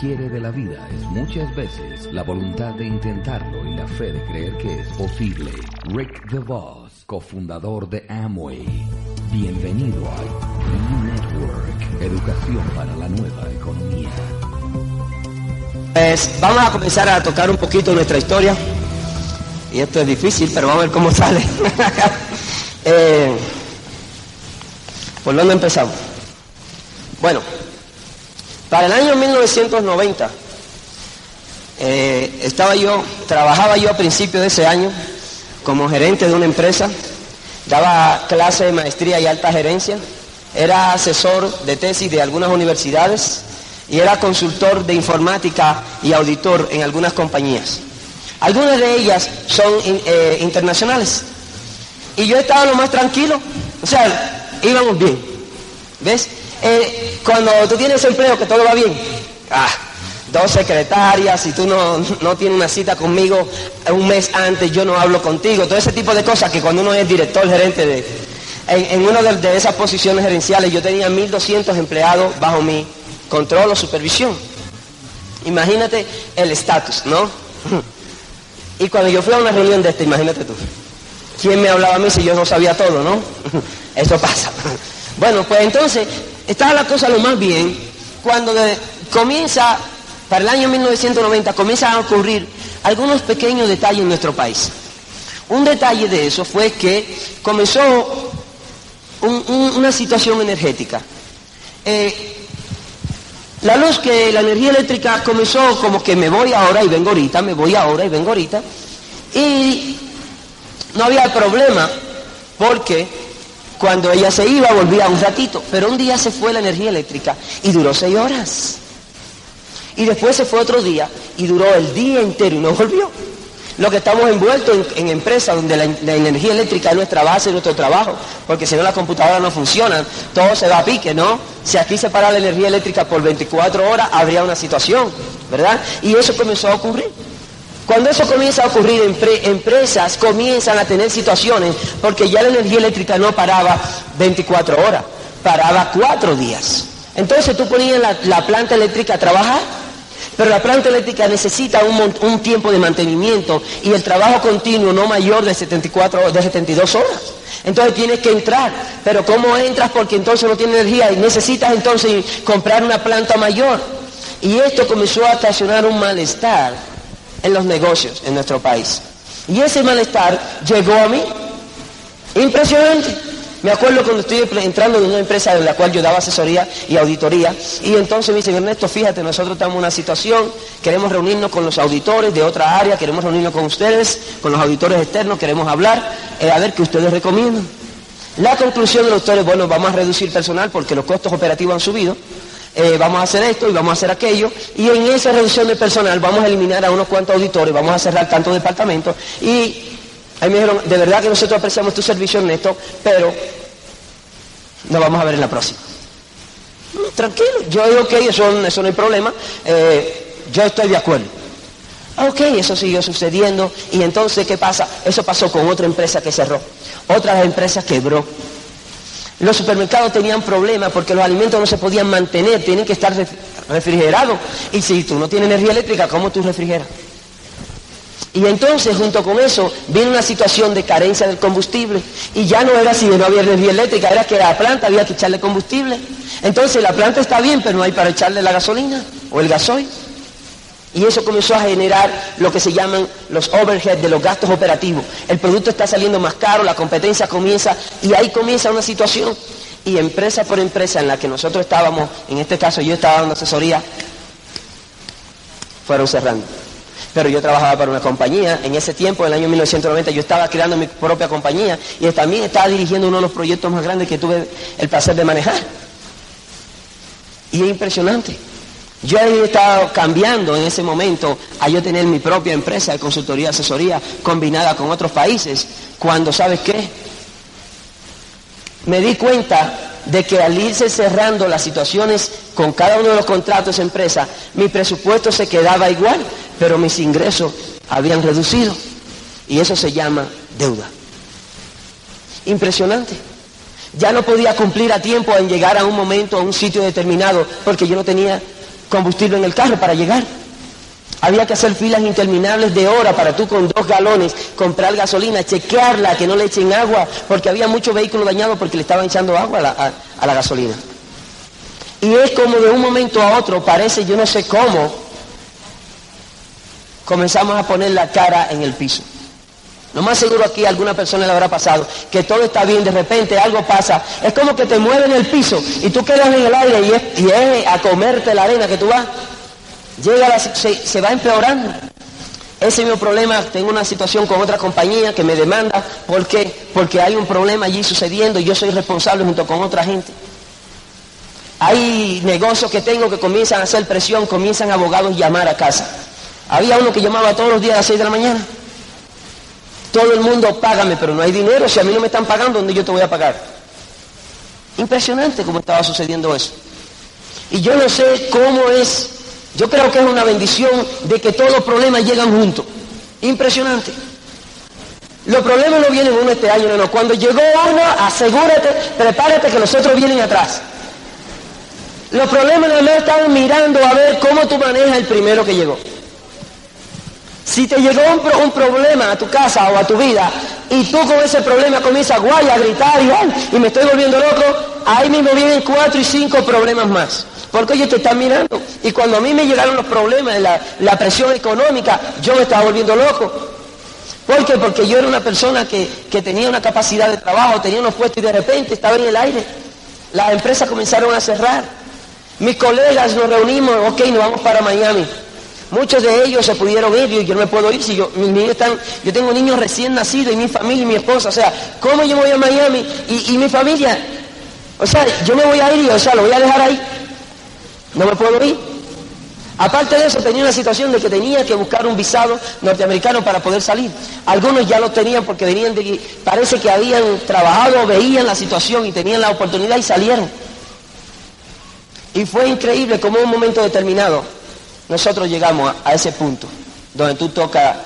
quiere de la vida es muchas veces la voluntad de intentarlo y la fe de creer que es posible. Rick DeVos, cofundador de Amway. Bienvenido a Network, educación para la nueva economía. Pues vamos a comenzar a tocar un poquito nuestra historia. Y esto es difícil, pero vamos a ver cómo sale. eh, ¿Por dónde empezamos? Bueno, para el año 1990, eh, estaba yo, trabajaba yo a principios de ese año como gerente de una empresa, daba clases de maestría y alta gerencia, era asesor de tesis de algunas universidades y era consultor de informática y auditor en algunas compañías. Algunas de ellas son eh, internacionales. Y yo estaba lo más tranquilo, o sea, íbamos bien. ¿Ves? Eh, cuando tú tienes empleo que todo va bien, ah, dos secretarias, si tú no, no, tienes una cita conmigo un mes antes, yo no hablo contigo, todo ese tipo de cosas que cuando uno es director, gerente de... En, una de, de, esas posiciones gerenciales yo tenía 1.200 empleados bajo mi control o supervisión. Imagínate el estatus, ¿no? Y cuando yo fui a una reunión de esta, imagínate tú, ¿quién me hablaba a mí si yo no sabía todo, no? Eso pasa. Bueno, pues entonces estaba la cosa lo más bien cuando de, comienza, para el año 1990, comienzan a ocurrir algunos pequeños detalles en nuestro país. Un detalle de eso fue que comenzó un, un, una situación energética. Eh, la luz que la energía eléctrica comenzó como que me voy ahora y vengo ahorita, me voy ahora y vengo ahorita. Y no había problema porque cuando ella se iba volvía un ratito, pero un día se fue la energía eléctrica y duró seis horas. Y después se fue otro día y duró el día entero y no volvió. Lo que estamos envueltos en, empresas donde la, energía eléctrica es nuestra base, nuestro trabajo, porque si no las computadoras no funcionan, todo se va a pique, ¿no? Si aquí se para la energía eléctrica por 24 horas, habría una situación, ¿verdad? Y eso comenzó a ocurrir. Cuando eso comienza a ocurrir, empre empresas comienzan a tener situaciones, porque ya la energía eléctrica no paraba 24 horas, paraba cuatro días. Entonces tú ponías la planta eléctrica a trabajar pero la planta eléctrica necesita un, tiempo de mantenimiento y el trabajo continuo no mayor de 74 de 72 horas. Entonces tienes que entrar. Pero ¿cómo entras? Porque entonces no tienes energía y necesitas entonces comprar una planta mayor. Y esto comenzó a estacionar un malestar en los negocios en nuestro país. Y ese malestar llegó a mí. Impresionante. Me acuerdo cuando estoy entrando en una empresa en la cual yo daba asesoría y auditoría, y entonces me dicen, Ernesto, fíjate, nosotros estamos en una situación, queremos reunirnos con los auditores de otra área, queremos reunirnos con ustedes, con los auditores externos, queremos hablar, eh, a ver qué ustedes recomiendan. La conclusión de los auditores, bueno, vamos a reducir personal porque los costos operativos han subido, eh, vamos a hacer esto y vamos a hacer aquello, y en esa reducción de personal vamos a eliminar a unos cuantos auditores, vamos a cerrar tantos departamentos, y Ahí me dijeron, de verdad que nosotros apreciamos tu servicio, Ernesto, pero nos vamos a ver en la próxima. Tranquilo, yo digo, ok, eso, no hay problema, eh, yo estoy de acuerdo. Ok, eso siguió sucediendo y entonces, ¿qué pasa? Eso pasó con otra empresa que cerró, otra empresa quebró. Los supermercados tenían problemas porque los alimentos no se podían mantener, tienen que estar refrigerados. Y si tú no tienes energía eléctrica, ¿cómo tú refrigeras? Y entonces, junto con eso, viene una situación de carencia del combustible. Y ya no era si no había energía eléctrica, era que la planta había que echarle combustible. Entonces, la planta está bien, pero no hay para echarle la gasolina o el gasoil. Y eso comenzó a generar lo que se llaman los overheads de los gastos operativos. El producto está saliendo más caro, la competencia comienza, y ahí comienza una situación. Y empresa por empresa en la que nosotros estábamos, en este caso yo estaba dando asesoría, fueron cerrando pero yo trabajaba para una compañía. En ese tiempo, en el año 1990, yo estaba creando mi propia compañía y también estaba dirigiendo uno de los proyectos más grandes que tuve el placer de manejar. Y es impresionante. Yo he estado cambiando en ese momento a yo tener mi propia empresa de consultoría, asesoría, combinada con otros países, cuando, ¿sabes qué? Me di cuenta de que al irse cerrando las situaciones con cada uno de los contratos de empresa, mi presupuesto se quedaba igual, pero mis ingresos habían reducido. Y eso se llama deuda. Impresionante. Ya no podía cumplir a tiempo en llegar a un momento, a un sitio determinado, porque yo no tenía combustible en el carro para llegar. Había que hacer filas interminables de horas para tú con dos galones comprar gasolina, chequearla, que no le echen agua, porque había muchos vehículos dañados porque le estaban echando agua a la, gasolina. Y es como de un momento a otro, parece, yo no sé cómo, comenzamos a poner la cara en el piso. Lo más seguro aquí a alguna persona le habrá pasado que todo está bien, de repente algo pasa. Es como que te mueve en el piso y tú quedas en el aire y es, a comerte la arena que tú vas. Llega se, se, va empeorando. Ese es mi problema. Tengo una situación con otra compañía que me demanda. ¿Por qué? Porque hay un problema allí sucediendo y yo soy responsable junto con otra gente. Hay negocios que tengo que comienzan a hacer presión, comienzan abogados a llamar a casa. Había uno que llamaba todos los días a las 6 de la mañana. Todo el mundo págame, pero no hay dinero. Si a mí no me están pagando, ¿dónde yo te voy a pagar? Impresionante cómo estaba sucediendo eso. Y yo no sé cómo es, yo creo que es una bendición de que todos los problemas llegan juntos. Impresionante. Los problemas no vienen uno este año, no, no. Cuando llegó uno, asegúrate, prepárate que los otros vienen atrás. Los problemas no están mirando a ver cómo tú manejas el primero que llegó. Si te llegó un, problema a tu casa o a tu vida y tú con ese problema comienzas guay a gritar y, y me estoy volviendo loco, ahí mismo vienen cuatro y cinco problemas más. Porque ellos te están mirando. Y cuando a mí me llegaron los problemas, la, la presión económica, yo me estaba volviendo loco. ¿Por qué? Porque yo era una persona que, que tenía una capacidad de trabajo, tenía unos puestos y de repente estaba en el aire. Las empresas comenzaron a cerrar. Mis colegas nos reunimos, ok, nos vamos para Miami. Muchos de ellos se pudieron ir y yo no me puedo ir si yo, mis niños están, yo tengo niños recién nacidos y mi familia y mi esposa, o sea, ¿cómo yo voy a Miami y, mi familia? O sea, yo me voy a ir y, o sea, lo voy a dejar ahí. No me puedo ir. Aparte de eso, tenía una situación de que tenía que buscar un visado norteamericano para poder salir. Algunos ya lo tenían porque venían de, parece que habían trabajado, veían la situación y tenían la oportunidad y salieron. Y fue increíble como en un momento determinado nosotros llegamos a, ese punto donde tú tocas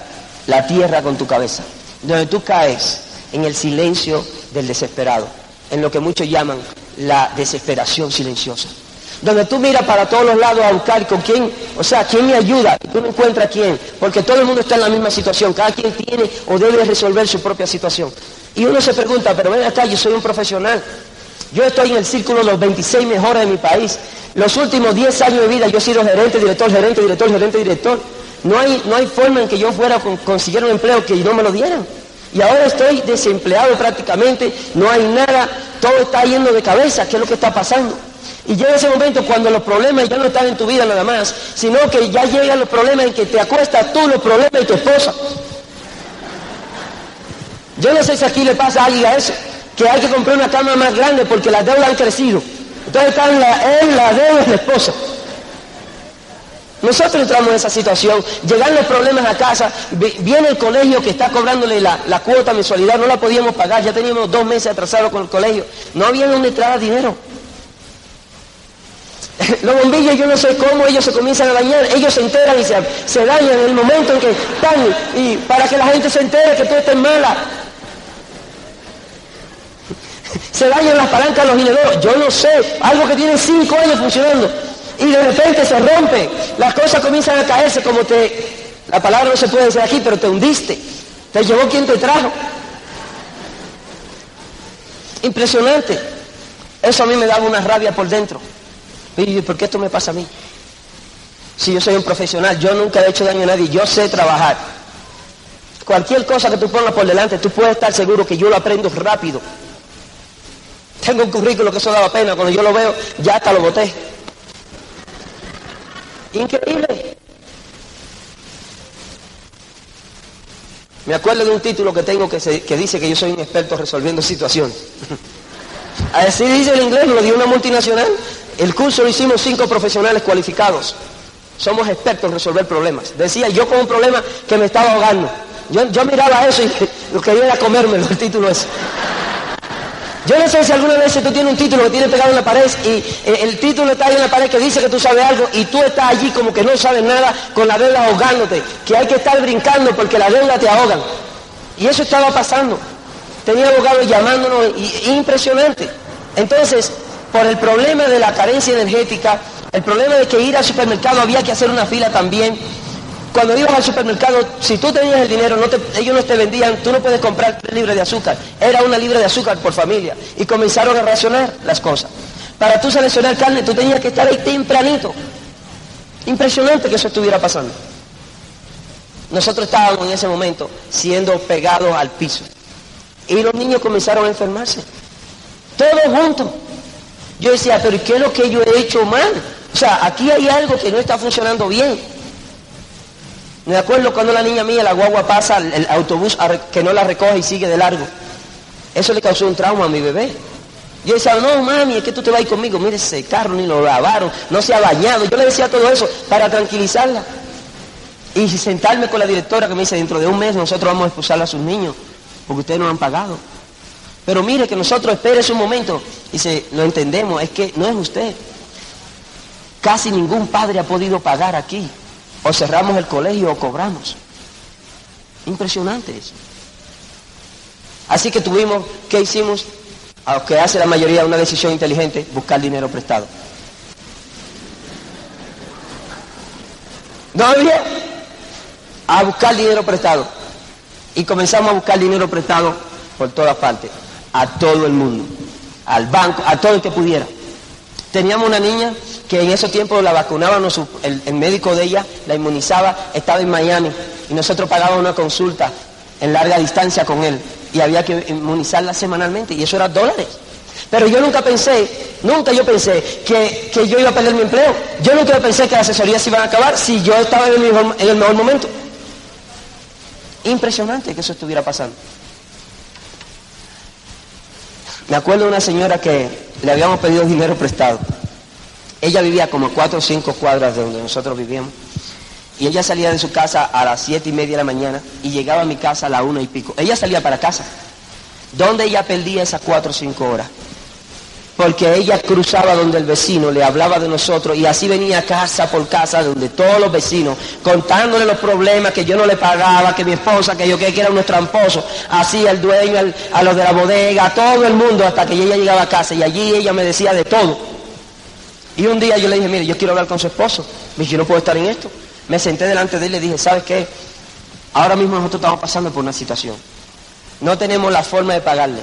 la tierra con tu cabeza, donde tú caes en el silencio del desesperado, en lo que muchos llaman la desesperación silenciosa. Donde tú miras para todos los lados a buscar con quién, o sea, quién me ayuda, y tú no encuentras quién, porque todo el mundo está en la misma situación, cada quien tiene o debe resolver su propia situación. Y uno se pregunta, pero ven acá, yo soy un profesional, yo estoy en el círculo de los 26 mejores de mi país. Los últimos 10 años de vida yo he sido gerente, director, gerente, director, gerente, director. No hay, no hay forma en que yo fuera con, conseguir un empleo que no me lo dieran. Y ahora estoy desempleado prácticamente, no hay nada, todo está yendo de cabeza, ¿qué es lo que está pasando? Y llega ese momento cuando los problemas ya no están en tu vida nada más, sino que ya llegan los problemas en que te acuestas tú, los problemas y tu esposa. Yo no sé si aquí le pasa a alguien a eso que hay que comprar una cama más grande porque las deudas han crecido. Entonces está en la, deuda de la esposa. Nosotros entramos en esa situación, llegan los problemas a casa, viene el colegio que está cobrándole la, la, cuota mensualidad, no la podíamos pagar, ya teníamos dos meses atrasados con el colegio, no había donde entrar dinero. Los bombillos yo no sé cómo ellos se comienzan a dañar, ellos se enteran y se, se dañan en el momento en que están, y para que la gente se entere que tú estás mala, se dañan las palancas los inodoros, yo no sé, algo que tiene cinco años funcionando y de repente se rompe, las cosas comienzan a caerse como te, la palabra no se puede decir aquí, pero te hundiste, te llevó quien te trajo. Impresionante. Eso a mí me daba una rabia por dentro. Y ¿por qué esto me pasa a mí? Si yo soy un profesional, yo nunca he hecho daño a nadie, yo sé trabajar. Cualquier cosa que tú pongas por delante, tú puedes estar seguro que yo lo aprendo rápido. Tengo un currículo que eso daba pena, cuando yo lo veo, ya hasta lo boté. Increíble. Me acuerdo de un título que tengo que, dice que yo soy un experto resolviendo situaciones. Así dice el inglés, lo dio una multinacional. El curso lo hicimos cinco profesionales cualificados. Somos expertos en resolver problemas. Decía yo con un problema que me estaba ahogando. Yo, yo miraba eso y lo quería comérmelo, el título ese. Yo no sé si alguna vez tú tienes un título que tiene pegado en la pared y eh, el título está ahí en la pared que dice que tú sabes algo y tú estás allí como que no sabes nada con la deuda ahogándote, que hay que estar brincando porque la deuda te ahogan. Y eso estaba pasando. tenía abogados llamándonos, y, impresionante. Entonces, por el problema de la carencia energética, el problema de que ir al supermercado había que hacer una fila también. Cuando ibas al supermercado, si tú tenías el dinero, ellos no te vendían, tú no puedes comprar tres libras de azúcar. Era una libra de azúcar por familia. Y comenzaron a racionar las cosas. Para tú seleccionar carne, tú tenías que estar ahí tempranito. Impresionante que eso estuviera pasando. Nosotros estábamos en ese momento siendo pegados al piso. Y los niños comenzaron a enfermarse. Todos juntos. Yo decía, pero ¿qué es lo que yo he hecho mal? O sea, aquí hay algo que no está funcionando bien. Me acuerdo cuando la niña mía, la guagua pasa, el autobús que no la recoge y sigue de largo. Eso le causó un trauma a mi bebé. Yo decía, no mami, es que tú te vas conmigo. Mire, ese carro ni lo lavaron, no se ha bañado. Yo le decía todo eso para tranquilizarla. Y sentarme con la directora que me dice, dentro de un mes nosotros vamos a expulsar a sus niños, porque ustedes no han pagado. Pero mire que nosotros espérese un momento. Dice, lo entendemos, es que no es usted. Casi ningún padre ha podido pagar aquí. O cerramos el colegio o cobramos. Impresionante eso. Así que tuvimos, ¿qué hicimos? Aunque hace la mayoría una decisión inteligente, buscar dinero prestado. ¿No había? A buscar dinero prestado. Y comenzamos a buscar dinero prestado por todas partes a todo el mundo, al banco, a todo el que pudiera. Teníamos una niña que en esos tiempos la vacunaban, el, el, médico de ella la inmunizaba, estaba en Miami y nosotros pagábamos una consulta en larga distancia con él y había que inmunizarla semanalmente y eso era dólares. Pero yo nunca pensé, nunca yo pensé que, yo iba a perder mi empleo. Yo nunca pensé que las asesorías se iban a acabar si yo estaba en el mejor momento. Impresionante que eso estuviera pasando. Me acuerdo de una señora que le habíamos pedido dinero prestado. Ella vivía como cuatro o cinco cuadras de donde nosotros vivíamos. Y ella salía de su casa a las siete y media de la mañana y llegaba a mi casa a la una y pico. Ella salía para casa. ¿Dónde ella perdía esas cuatro o cinco horas? Porque ella cruzaba donde el vecino le hablaba de nosotros y así venía casa por casa donde todos los vecinos contándole los problemas que yo no le pagaba, que mi esposa, que yo que era unos tramposos, así el dueño, a los de la bodega, a todo el mundo hasta que ella llegaba a casa y allí ella me decía de todo. Y un día yo le dije, mire, yo quiero hablar con su esposo, me dije, yo no puedo estar en esto. Me senté delante de él y le dije, ¿sabes qué? Ahora mismo nosotros estamos pasando por una situación. No tenemos la forma de pagarle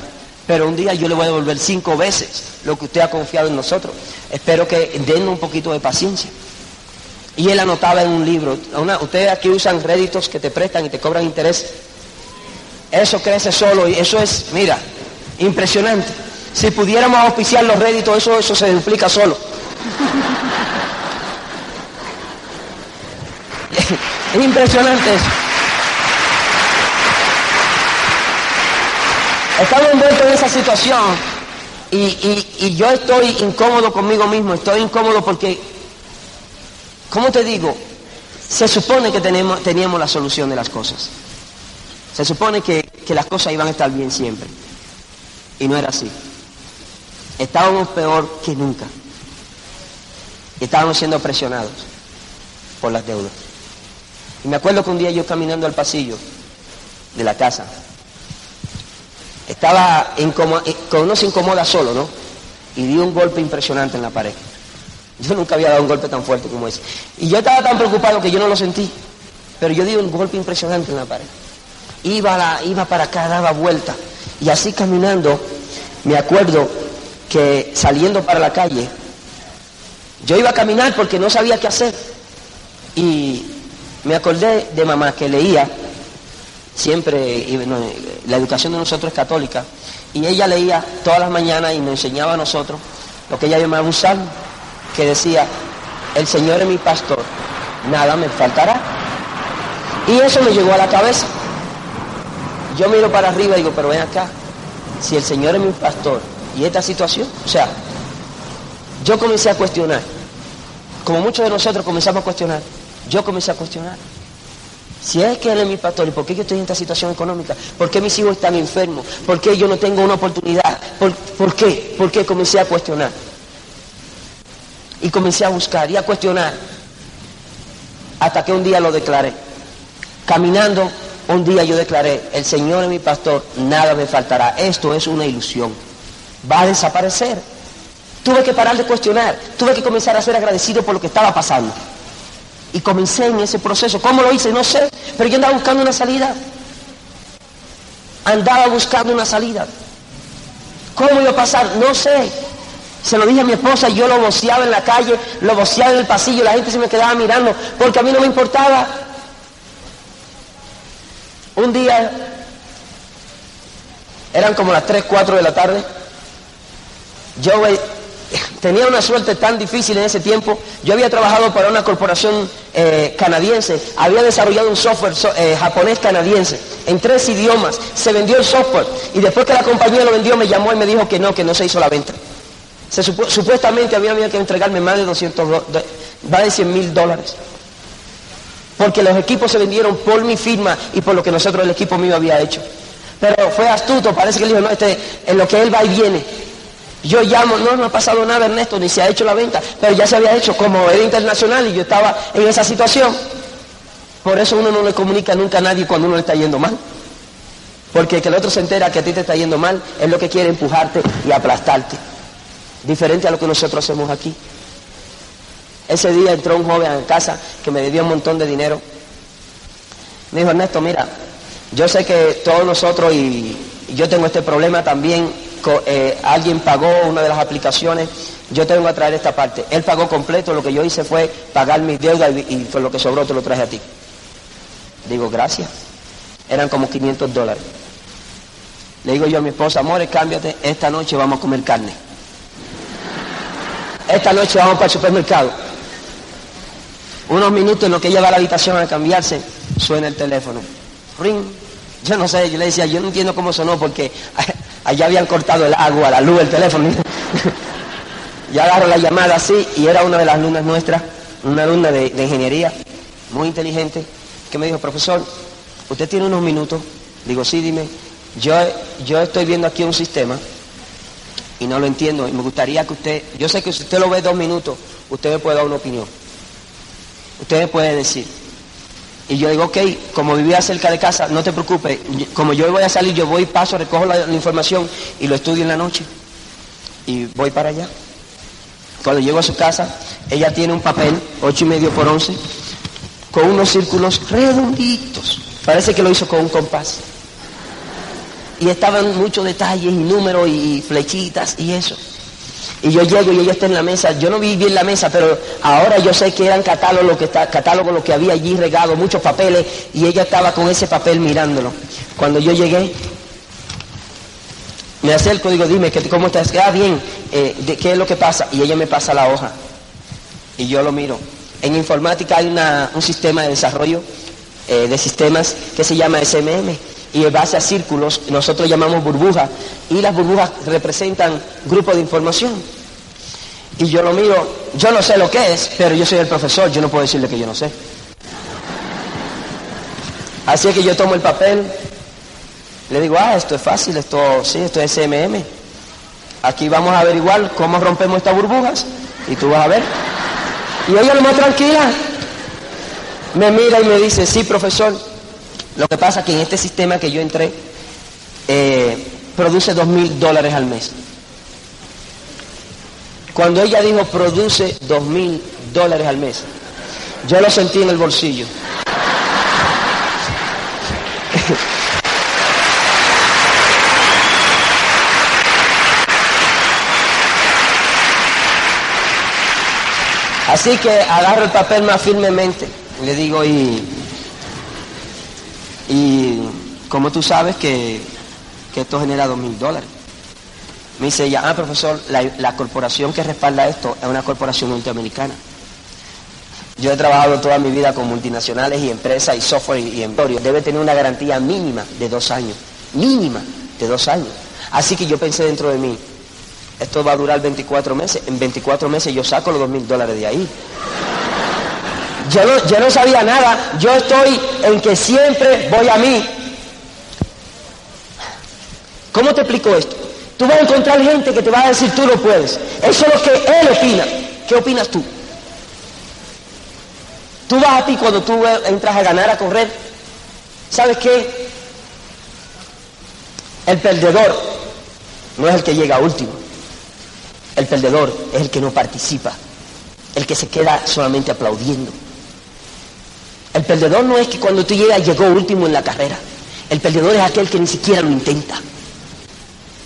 pero un día yo le voy a devolver cinco veces lo que usted ha confiado en nosotros. Espero que den un poquito de paciencia. Y él anotaba en un libro, ustedes aquí usan réditos que te prestan y te cobran interés. Eso crece solo y eso es, mira, impresionante. Si pudiéramos auspiciar los réditos, eso, eso se duplica solo. es impresionante eso. Estamos envueltos en esa situación y, yo estoy incómodo conmigo mismo, estoy incómodo porque, ¿cómo te digo? Se supone que tenemos, teníamos la solución de las cosas. Se supone que, que las cosas iban a estar bien siempre. Y no era así. Estábamos peor que nunca. Y estábamos siendo presionados por las deudas. Y me acuerdo que un día yo caminando al pasillo de la casa, estaba incómodo, eh, uno se incomoda solo, ¿no? Y dio un golpe impresionante en la pared. Yo nunca había dado un golpe tan fuerte como ese. Y yo estaba tan preocupado que yo no lo sentí. Pero yo di un golpe impresionante en la pared. Iba, iba para acá, daba vuelta. Y así caminando, me acuerdo que saliendo para la calle, yo iba a caminar porque no sabía qué hacer. Y me acordé de mamá que leía siempre, la educación de nosotros es católica, y ella leía todas las mañanas y nos enseñaba a nosotros lo que ella llamaba un salmo, que decía, el Señor es mi pastor, nada me faltará. Y eso me llegó a la cabeza. Yo miro para arriba y digo, pero ven acá, si el Señor es mi pastor y esta situación, o sea, yo comencé a cuestionar, como muchos de nosotros comenzamos a cuestionar, yo comencé a cuestionar. Si es que Él es mi pastor, ¿y por qué yo estoy en esta situación económica? ¿Por qué mis hijos están enfermos? ¿Por qué yo no tengo una oportunidad? ¿Por, qué? ¿Por qué comencé a cuestionar? Y comencé a buscar y a cuestionar hasta que un día lo declaré. Caminando un día yo declaré, el Señor es mi pastor, nada me faltará. Esto es una ilusión. Va a desaparecer. Tuve que parar de cuestionar, tuve que comenzar a ser agradecido por lo que estaba pasando. Y comencé en ese proceso. ¿Cómo lo hice? No sé, pero yo andaba buscando una salida. Andaba buscando una salida. ¿Cómo iba a pasar? No sé. Se lo dije a mi esposa, yo lo voceaba en la calle, lo voceaba en el pasillo, la gente se me quedaba mirando, porque a mí no me importaba. Un día, eran como las 3, 4 de la tarde, yo tenía una suerte tan difícil en ese tiempo. Yo había trabajado para una corporación eh, canadiense, había desarrollado un software eh, japonés canadiense en tres idiomas. Se vendió el software y después que la compañía lo vendió me llamó y me dijo que no, que no se hizo la venta. supuestamente había, que entregarme más de 200, más de 100 mil dólares. Porque los equipos se vendieron por mi firma y por lo que nosotros, el equipo mío, había hecho. Pero fue astuto, parece que él dijo, no, este, en lo que él va y viene. Yo llamo, no, no ha pasado nada Ernesto, ni se ha hecho la venta, pero ya se había hecho como era internacional y yo estaba en esa situación. Por eso uno no le comunica nunca a nadie cuando uno le está yendo mal. Porque que el otro se entera que a ti te está yendo mal es lo que quiere empujarte y aplastarte. Diferente a lo que nosotros hacemos aquí. Ese día entró un joven a casa que me debía un montón de dinero. Me dijo, Ernesto, mira, yo sé que todos nosotros y yo tengo este problema también eh, alguien pagó una de las aplicaciones, yo tengo que traer esta parte. Él pagó completo, lo que yo hice fue pagar mis deudas y, y lo que sobró te lo traje a ti. Digo, gracias. Eran como 500 dólares. Le digo yo a mi esposa, amores, cámbiate, esta noche vamos a comer carne. Esta noche vamos para el supermercado. Unos minutos en lo que ella va a la habitación a cambiarse, suena el teléfono. Ring. Yo no sé, yo le decía, yo no entiendo cómo sonó porque allá habían cortado el agua, la luz, el teléfono. ya agarro la llamada así y era una de las alumnas nuestras, una alumna de, ingeniería, muy inteligente, que me dijo, profesor, ¿usted tiene unos minutos? Digo, sí, dime, yo, yo estoy viendo aquí un sistema y no lo entiendo y me gustaría que usted, yo sé que si usted lo ve dos minutos, usted me puede dar una opinión. Usted me puede decir. Y yo digo, ok, como vivía cerca de casa, no te preocupes, como yo voy a salir, yo voy, paso, recojo la, información y lo estudio en la noche. Y voy para allá. Cuando llego a su casa, ella tiene un papel, ocho y medio por once, con unos círculos redonditos. Parece que lo hizo con un compás. Y estaban muchos detalles y números y flechitas y eso. Y yo llego y ella está en la mesa. Yo no vi bien la mesa, pero ahora yo sé que eran catálogos lo que, está, catálogo lo que había allí regado, muchos papeles, y ella estaba con ese papel mirándolo. Cuando yo llegué, me acerco y digo, dime, ¿cómo estás? Ah, bien, eh, ¿de ¿qué es lo que pasa? Y ella me pasa la hoja. Y yo lo miro. En informática hay un sistema de desarrollo eh, de sistemas que se llama SMM y en base a círculos nosotros llamamos burbujas y las burbujas representan grupos de información. Y yo lo miro, yo no sé lo que es, pero yo soy el profesor, yo no puedo decirle que yo no sé. Así es que yo tomo el papel, le digo, ah, esto es fácil, esto sí, esto es SMM. Aquí vamos a averiguar cómo rompemos estas burbujas y tú vas a ver. Y ella lo más tranquila me mira y me dice, sí, profesor, lo que pasa es que en este sistema que yo entré, eh, produce dos mil dólares al mes. Cuando ella dijo produce dos mil dólares al mes, yo lo sentí en el bolsillo. Así que agarro el papel más firmemente. Le digo, y y como tú sabes que, esto genera dos mil dólares. Me dice ella, ah, profesor, la, corporación que respalda esto es una corporación norteamericana. Yo he trabajado toda mi vida con multinacionales y empresas y software y, y Debe tener una garantía mínima de dos años. Mínima de dos años. Así que yo pensé dentro de mí, esto va a durar 24 meses. En 24 meses yo saco los dos mil dólares de ahí. Yo no, yo no sabía nada, yo estoy en que siempre voy a mí. ¿Cómo te explico esto? Tú vas a encontrar gente que te va a decir tú lo puedes. Eso es lo que él opina. ¿Qué opinas tú? Tú vas a ti cuando tú entras a ganar, a correr. ¿Sabes qué? El perdedor no es el que llega último. El perdedor es el que no participa, el que se queda solamente aplaudiendo. El perdedor no es que cuando tú llegas llegó último en la carrera. El perdedor es aquel que ni siquiera lo intenta.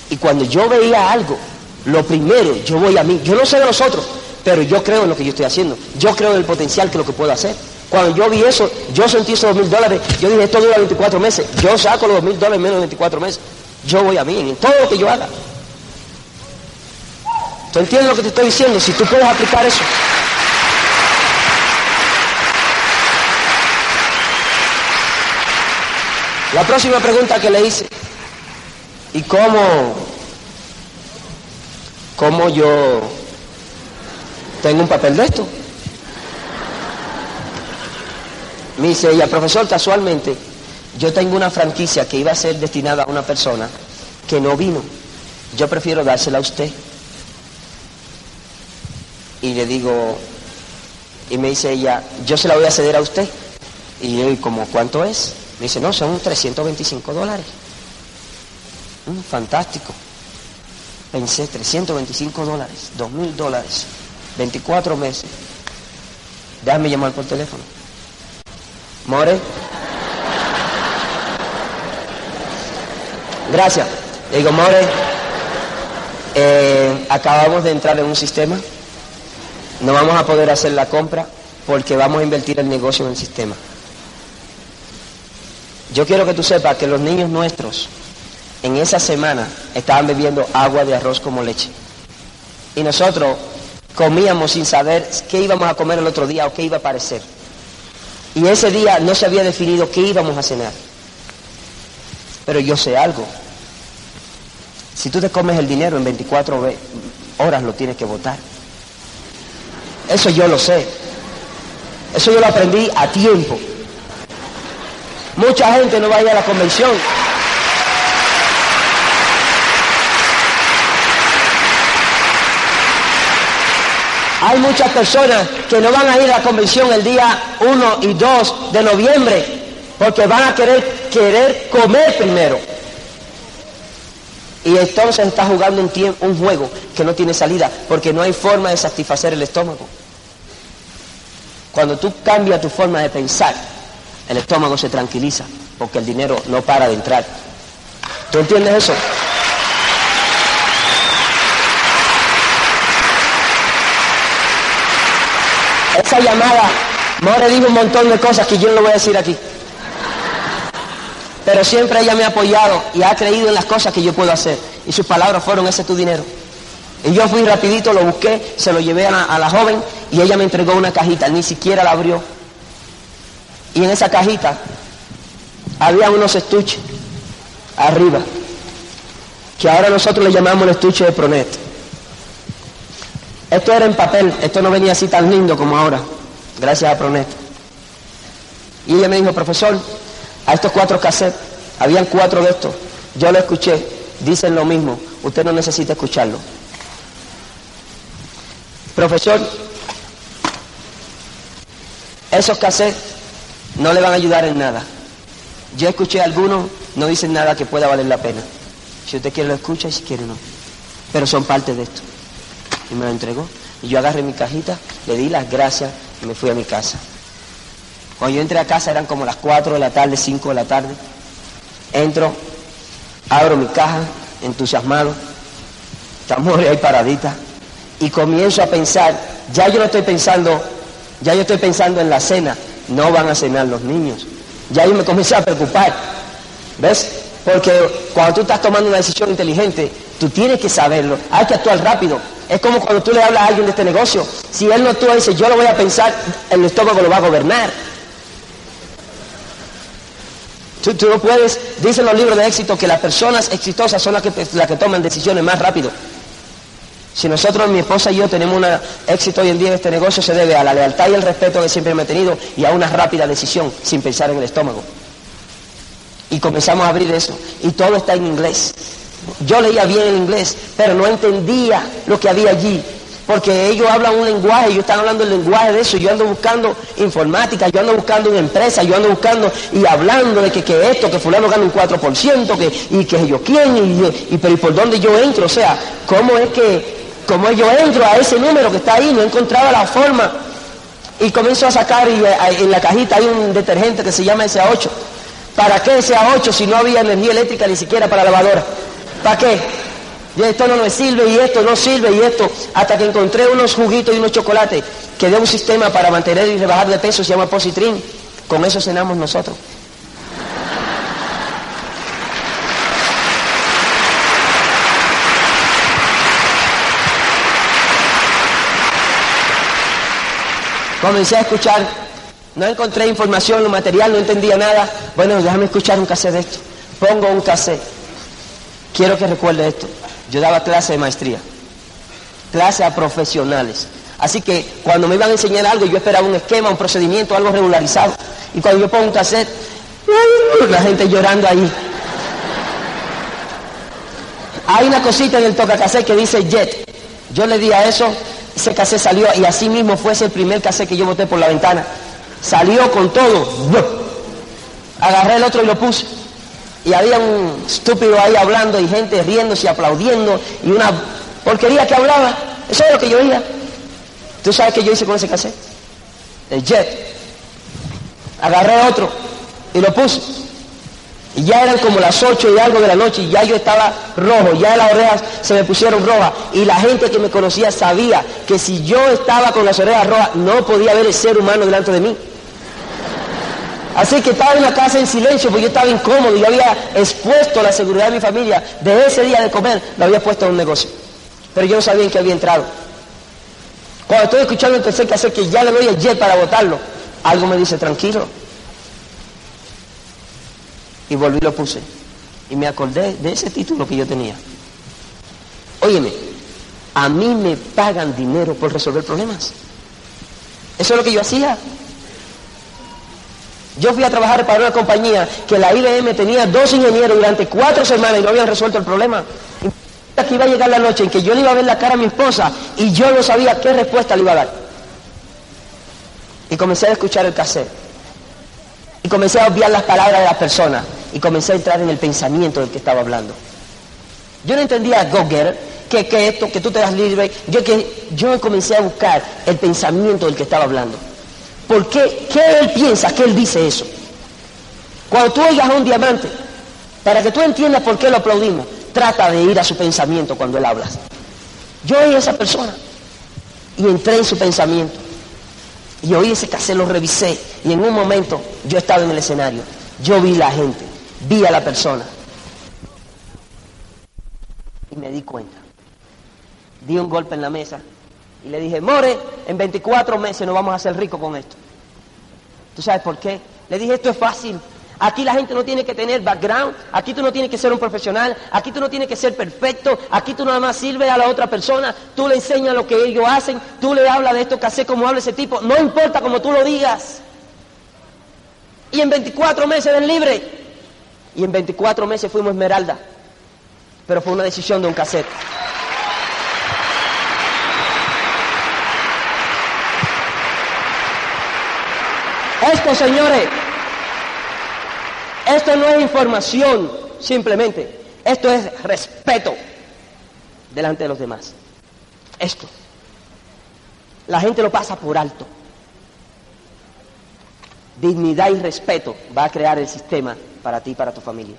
Y cuando yo veía algo, lo primero, yo voy a mí. Yo no sé de los otros, pero yo creo en lo que yo estoy haciendo. Yo creo en el potencial que lo que puedo hacer. Cuando yo vi eso, yo sentí esos dos mil dólares. Yo dije, esto dura 24 meses. Yo saco los dos mil dólares menos de 24 meses. Yo voy a mí, en todo lo que yo haga. ¿Tú entiendes lo que te estoy diciendo? Si tú puedes aplicar eso. La próxima pregunta que le hice, ¿y cómo, cómo yo tengo un papel de esto? Me dice ella, profesor, casualmente, yo tengo una franquicia que iba a ser destinada a una persona que no vino. Yo prefiero dársela a usted. Y le digo, y me dice ella, yo se la voy a ceder a usted. Y yo, ¿y como cuánto es? Me dice, no, son 325 dólares. Mm, fantástico. Pensé, 325 dólares, 2 mil dólares, 24 meses. Déjame llamar por teléfono. More. Gracias. Le digo, More, eh, acabamos de entrar en un sistema. No vamos a poder hacer la compra porque vamos a invertir el negocio en el sistema. Yo quiero que tú sepas que los niños nuestros en esa semana estaban bebiendo agua de arroz como leche. Y nosotros comíamos sin saber qué íbamos a comer el otro día o qué iba a parecer. Y ese día no se había definido qué íbamos a cenar. Pero yo sé algo. Si tú te comes el dinero en 24 horas lo tienes que votar. Eso yo lo sé. Eso yo lo aprendí a tiempo. Mucha gente no va a ir a la convención. Hay muchas personas que no van a ir a la convención el día 1 y 2 de noviembre porque van a querer, querer comer primero. Y entonces está jugando un, un juego que no tiene salida porque no hay forma de satisfacer el estómago. Cuando tú cambias tu forma de pensar, el estómago se tranquiliza porque el dinero no para de entrar. ¿Tú entiendes eso? Esa llamada, More dijo un montón de cosas que yo no lo voy a decir aquí. Pero siempre ella me ha apoyado y ha creído en las cosas que yo puedo hacer. Y sus palabras fueron, ese es tu dinero. Y yo fui rapidito, lo busqué, se lo llevé a la, a la joven y ella me entregó una cajita, ni siquiera la abrió. Y en esa cajita había unos estuches arriba, que ahora nosotros le llamamos el estuche de Pronet. Esto era en papel, esto no venía así tan lindo como ahora, gracias a Pronet. Y ella me dijo, profesor, a estos cuatro cassettes, habían cuatro de estos, yo lo escuché, dicen lo mismo, usted no necesita escucharlo. Profesor, esos cassettes no le van a ayudar en nada. Yo escuché algunos, no dicen nada que pueda valer la pena. Si usted quiere lo escucha y si quiere no. Pero son parte de esto. Y me lo entregó. Y yo agarré mi cajita, le di las gracias y me fui a mi casa. Cuando yo entré a casa eran como las 4 de la tarde, 5 de la tarde. Entro, abro mi caja, entusiasmado, estamos ahí paradita, y comienzo a pensar, ya yo no estoy pensando, ya yo estoy pensando en la cena, no van a cenar los niños. Ya yo me comencé a preocupar. ¿Ves? Porque cuando tú estás tomando una decisión inteligente, tú tienes que saberlo. Hay que actuar rápido. Es como cuando tú le hablas a alguien de este negocio. Si él no actúa y dice, yo lo voy a pensar, el estómago lo va a gobernar. Tú, no puedes, dicen los libros de éxito, que las personas exitosas son las que, las que toman decisiones más rápido. Si nosotros, mi esposa y yo, tenemos un éxito hoy en día en este negocio, se debe a la lealtad y el respeto que siempre me he tenido y a una rápida decisión sin pensar en el estómago. Y comenzamos a abrir eso. Y todo está en inglés. Yo leía bien en inglés, pero no entendía lo que había allí. porque ellos hablan un lenguaje, ellos están hablando el lenguaje de eso, yo ando buscando informática, yo ando buscando una empresa, yo ando buscando y hablando de que, que esto, que fulano gana un 4%, que, y que yo quién, y, pero ¿y por dónde yo entro? O sea, ¿cómo es que, cómo yo entro a ese número que está ahí? No encontraba la forma. Y comienzo a sacar y eh, en la cajita hay un detergente que se llama SA8. ¿Para qué SA8 si no había energía eléctrica ni siquiera para lavadora? ¿Para qué? Y esto no me sirve y esto no sirve y esto, hasta que encontré unos juguitos y unos chocolates que de un sistema para mantener y rebajar de peso, se llama Positrin. Con eso cenamos nosotros. Comencé a escuchar, no encontré información, lo material, no entendía nada. Bueno, déjame escuchar un cassette de esto. Pongo un cassette. Quiero que recuerde esto. Yo daba clase de maestría, clase a profesionales. Así que cuando me iban a enseñar algo, yo esperaba un esquema, un procedimiento, algo regularizado. Y cuando yo pongo un cassette, la gente llorando ahí. Hay una cosita en el toca cassette que dice Jet. Yo le di a eso, ese cassette salió y así mismo fue ese primer cassette que yo boté por la ventana. Salió con todo. Agarré el otro y lo puse y había un estúpido ahí hablando y gente riéndose y aplaudiendo y una porquería que hablaba. Eso es lo que yo oía. ¿Tú sabes qué yo hice con ese cassette? El jet. Agarré otro y lo puse. Y ya eran como las ocho y algo de la noche y ya yo estaba rojo, ya las orejas se me pusieron rojas y la gente que me conocía sabía que si yo estaba con las orejas rojas no podía ver el ser humano delante de mí. Así que estaba en la casa en silencio porque yo estaba incómodo, yo había expuesto la seguridad de mi familia, de ese día de comer, lo había puesto en un negocio. Pero yo no sabía en qué había entrado. Cuando estoy escuchando empecé que hacer que ya le doy el jet para votarlo, algo me dice, tranquilo. Y volví y lo puse. Y me acordé de ese título que yo tenía. Óyeme, a mí me pagan dinero por resolver problemas. Eso es lo que yo hacía. Yo fui a trabajar para una compañía que la IBM tenía dos ingenieros durante cuatro semanas y no habían resuelto el problema. Aquí iba a llegar la noche en que yo le iba a ver la cara a mi esposa y yo no sabía qué respuesta le iba a dar. Y comencé a escuchar el cassette. Y comencé a obviar las palabras de las personas. Y comencé a entrar en el pensamiento del que estaba hablando. Yo no entendía go que, que esto, que tú te das libre. Yo, que, yo comencé a buscar el pensamiento del que estaba hablando. ¿Por qué? ¿Qué él piensa? ¿Qué él dice eso? Cuando tú oigas a un diamante, para que tú entiendas por qué lo aplaudimos, trata de ir a su pensamiento cuando él habla. Yo oí a esa persona y entré en su pensamiento. Y oí ese cassette, lo revisé. Y en un momento yo estaba en el escenario. Yo vi la gente, vi a la persona. Y me di cuenta. Di un golpe en la mesa y le dije, More, en 24 meses nos vamos a hacer ricos con esto. ¿Tú sabes por qué? Le dije, esto es fácil. Aquí la gente no tiene que tener background, aquí tú no tienes que ser un profesional, aquí tú no tienes que ser perfecto, aquí tú nada más sirves a la otra persona, tú le enseñas lo que ellos hacen, tú le hablas de esto que hace como habla ese tipo, no importa como tú lo digas. Y en 24 meses ven libre. Y en 24 meses fuimos Esmeralda. Pero fue una decisión de un cassette. Esto, señores, esto no es información simplemente, esto es respeto delante de los demás. Esto. La gente lo pasa por alto. Dignidad y respeto va a crear el sistema para ti y para tu familia.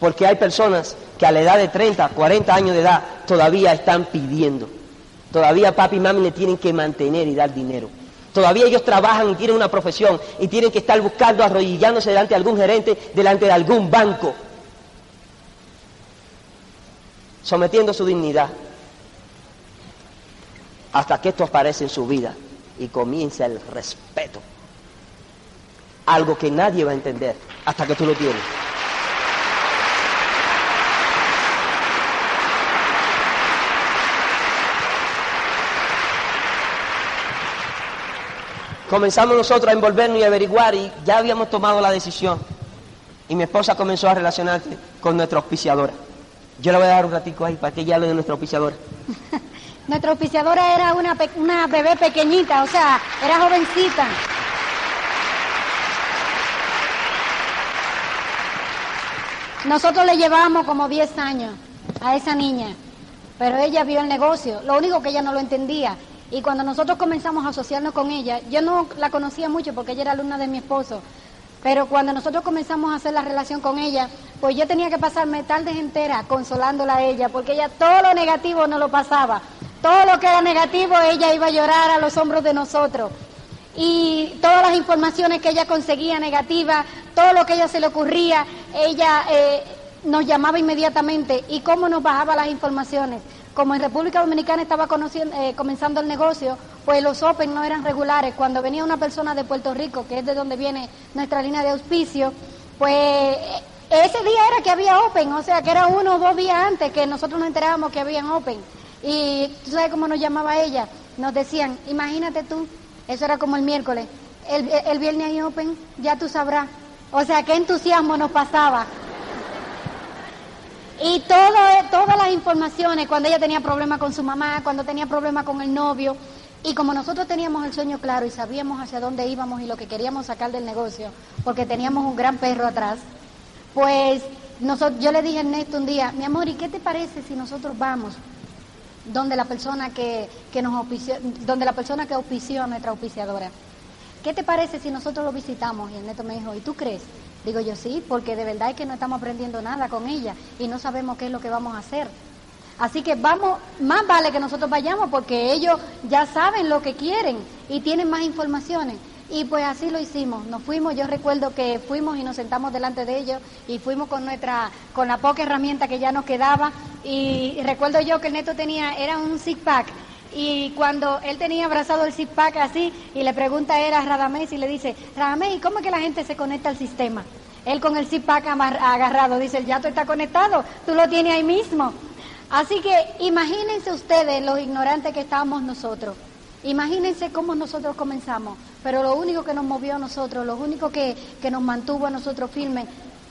Porque hay personas que a la edad de 30, 40 años de edad todavía están pidiendo. Todavía papi y mami le tienen que mantener y dar dinero. Todavía ellos trabajan y tienen una profesión y tienen que estar buscando, arrodillándose delante de algún gerente, delante de algún banco, sometiendo su dignidad hasta que esto aparece en su vida y comienza el respeto. Algo que nadie va a entender hasta que tú lo tienes. comenzamos nosotros a envolvernos y averiguar y ya habíamos tomado la decisión. Y mi esposa comenzó a relacionarse con nuestra auspiciadora. Yo le voy a dar un ratico ahí para que ella hable de nuestra auspiciadora. Nuestra auspiciadora era una, una bebé pequeñita, o sea, era jovencita. Nosotros le llevamos como 10 años a esa niña, pero ella vio el negocio, lo único que ella no lo entendía. Y cuando nosotros comenzamos a asociarnos con ella, yo no la conocía mucho porque ella era alumna de mi esposo, pero cuando nosotros comenzamos a hacer la relación con ella, pues yo tenía que pasarme tardes enteras consolándola a ella, porque ella todo lo negativo no lo pasaba. Todo lo que era negativo, ella iba a llorar a los hombros de nosotros. Y todas las informaciones que ella conseguía negativas, todo lo que a ella se le ocurría, ella eh, nos llamaba inmediatamente. ¿Y cómo nos bajaba las informaciones? Como en República Dominicana estaba eh, comenzando el negocio, pues los Open no eran regulares. Cuando venía una persona de Puerto Rico, que es de donde viene nuestra línea de auspicio, pues ese día era que había Open, o sea que era uno o dos días antes que nosotros nos enterábamos que habían Open. Y tú sabes cómo nos llamaba ella. Nos decían, imagínate tú, eso era como el miércoles, el, el viernes hay Open, ya tú sabrás. O sea, qué entusiasmo nos pasaba. Y todo, todas las informaciones, cuando ella tenía problemas con su mamá, cuando tenía problemas con el novio, y como nosotros teníamos el sueño claro y sabíamos hacia dónde íbamos y lo que queríamos sacar del negocio, porque teníamos un gran perro atrás, pues nosotros, yo le dije a Ernesto un día, mi amor, ¿y qué te parece si nosotros vamos donde la persona que, nos auspició, donde la persona que auspició a nuestra auspiciadora. ¿Qué te parece si nosotros lo visitamos? Y el neto me dijo, ¿y tú crees? Digo yo sí, porque de verdad es que no estamos aprendiendo nada con ella y no sabemos qué es lo que vamos a hacer. Así que vamos, más vale que nosotros vayamos porque ellos ya saben lo que quieren y tienen más informaciones. Y pues así lo hicimos. Nos fuimos, yo recuerdo que fuimos y nos sentamos delante de ellos y fuimos con nuestra, con la poca herramienta que ya nos quedaba. Y, recuerdo yo que el neto tenía, era un zip pack. Y cuando él tenía abrazado el zip pack así, y le pregunta era a Radamés y le dice, Radamés, ¿y cómo es que la gente se conecta al sistema? Él con el zip pack agarrado, dice, ya tú está conectado, tú lo tienes ahí mismo. Así que imagínense ustedes los ignorantes que estábamos nosotros. Imagínense cómo nosotros comenzamos, pero lo único que nos movió a nosotros, lo único que, nos mantuvo a nosotros firmes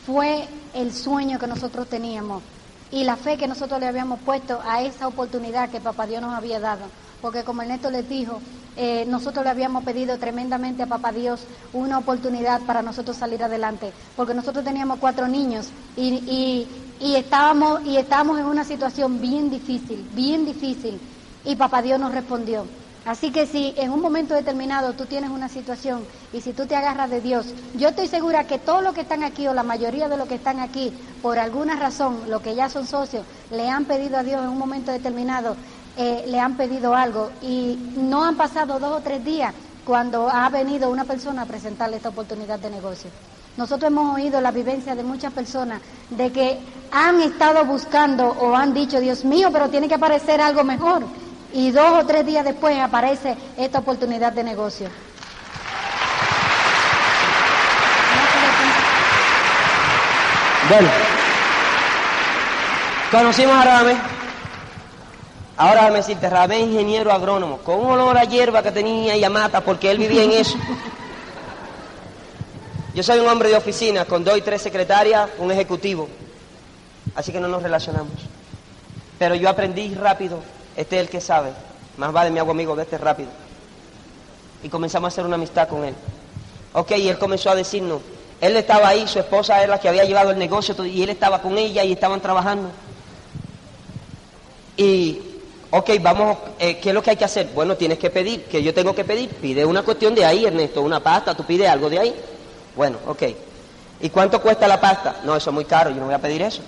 fue el sueño que nosotros teníamos y la fe que nosotros le habíamos puesto a esa oportunidad que Papá Dios nos había dado. Porque como Ernesto les dijo, eh, nosotros le habíamos pedido tremendamente a Papá Dios una oportunidad para nosotros salir adelante. Porque nosotros teníamos cuatro niños y, y, estábamos, y estábamos en una situación bien difícil, bien difícil. Y Papá Dios nos respondió. Así que si en un momento determinado tú tienes una situación y si tú te agarras de Dios, yo estoy segura que todos los que están aquí o la mayoría de los que están aquí, por alguna razón, los que ya son socios, le han pedido a Dios en un momento determinado, eh, le han pedido algo y no han pasado dos o tres días cuando ha venido una persona a presentarle esta oportunidad de negocio. Nosotros hemos oído la vivencia de muchas personas de que han estado buscando o han dicho, Dios mío, pero tiene que aparecer algo mejor y dos o tres días después aparece esta oportunidad de negocio. Bueno, conocimos a Ramé. Ahora déjame decirte, Ramé ingeniero agrónomo, con un olor a hierba que tenía y a mata, porque él vivía en eso. Yo soy un hombre de oficina con dos y tres secretarias, un ejecutivo. Así que no nos relacionamos. Pero yo aprendí rápido este es el que sabe. Más vale mi hago amigo de este rápido. Y comenzamos a hacer una amistad con él. Ok, y él comenzó a decirnos, él estaba ahí, su esposa era la que había llevado el negocio y él estaba con ella y estaban trabajando. Y, ok, vamos, eh, ¿qué es lo que hay que hacer? Bueno, tienes que pedir, que yo tengo que pedir. Pide una cuestión de ahí, Ernesto, una pasta, tú pides algo de ahí. Bueno, ok. ¿Y cuánto cuesta la pasta? No, eso es muy caro, yo no voy a pedir eso.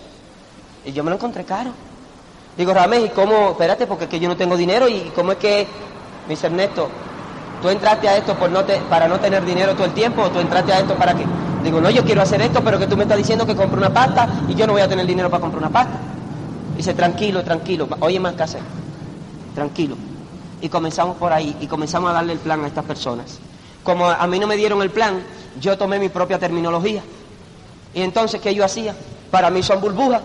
Y yo me lo encontré caro. Digo, Ramés, ¿y cómo? Espérate, porque es que yo no tengo dinero y cómo es que, me dice Ernesto, ¿tú entraste a esto por no para no tener dinero todo el tiempo o tú entraste a esto para qué? Digo, no, yo quiero hacer esto, pero que tú me estás diciendo que compre una pasta y yo no voy a tener dinero para comprar una pasta. Dice, tranquilo, tranquilo, oye más que hacer, tranquilo. Y comenzamos por ahí y comenzamos a darle el plan a estas personas. Como a mí no me dieron el plan, yo tomé mi propia terminología. Y entonces, ¿qué yo hacía? Para mí son burbujas.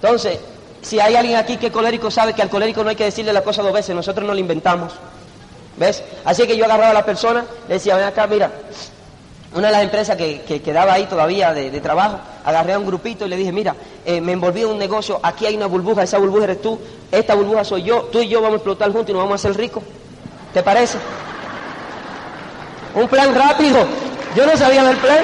Entonces, si hay alguien aquí que es colérico, sabe que al colérico no hay que decirle la cosa dos veces, nosotros no lo inventamos. ¿Ves? Así que yo agarraba a la persona, le decía, ven acá, mira, una de las empresas que, que quedaba ahí todavía de, de, trabajo, agarré a un grupito y le dije, mira, eh, me envolví en un negocio, aquí hay una burbuja, esa burbuja eres tú, esta burbuja soy yo, tú y yo vamos a explotar juntos y nos vamos a hacer ricos. ¿Te parece? Un plan rápido. Yo no sabía del plan.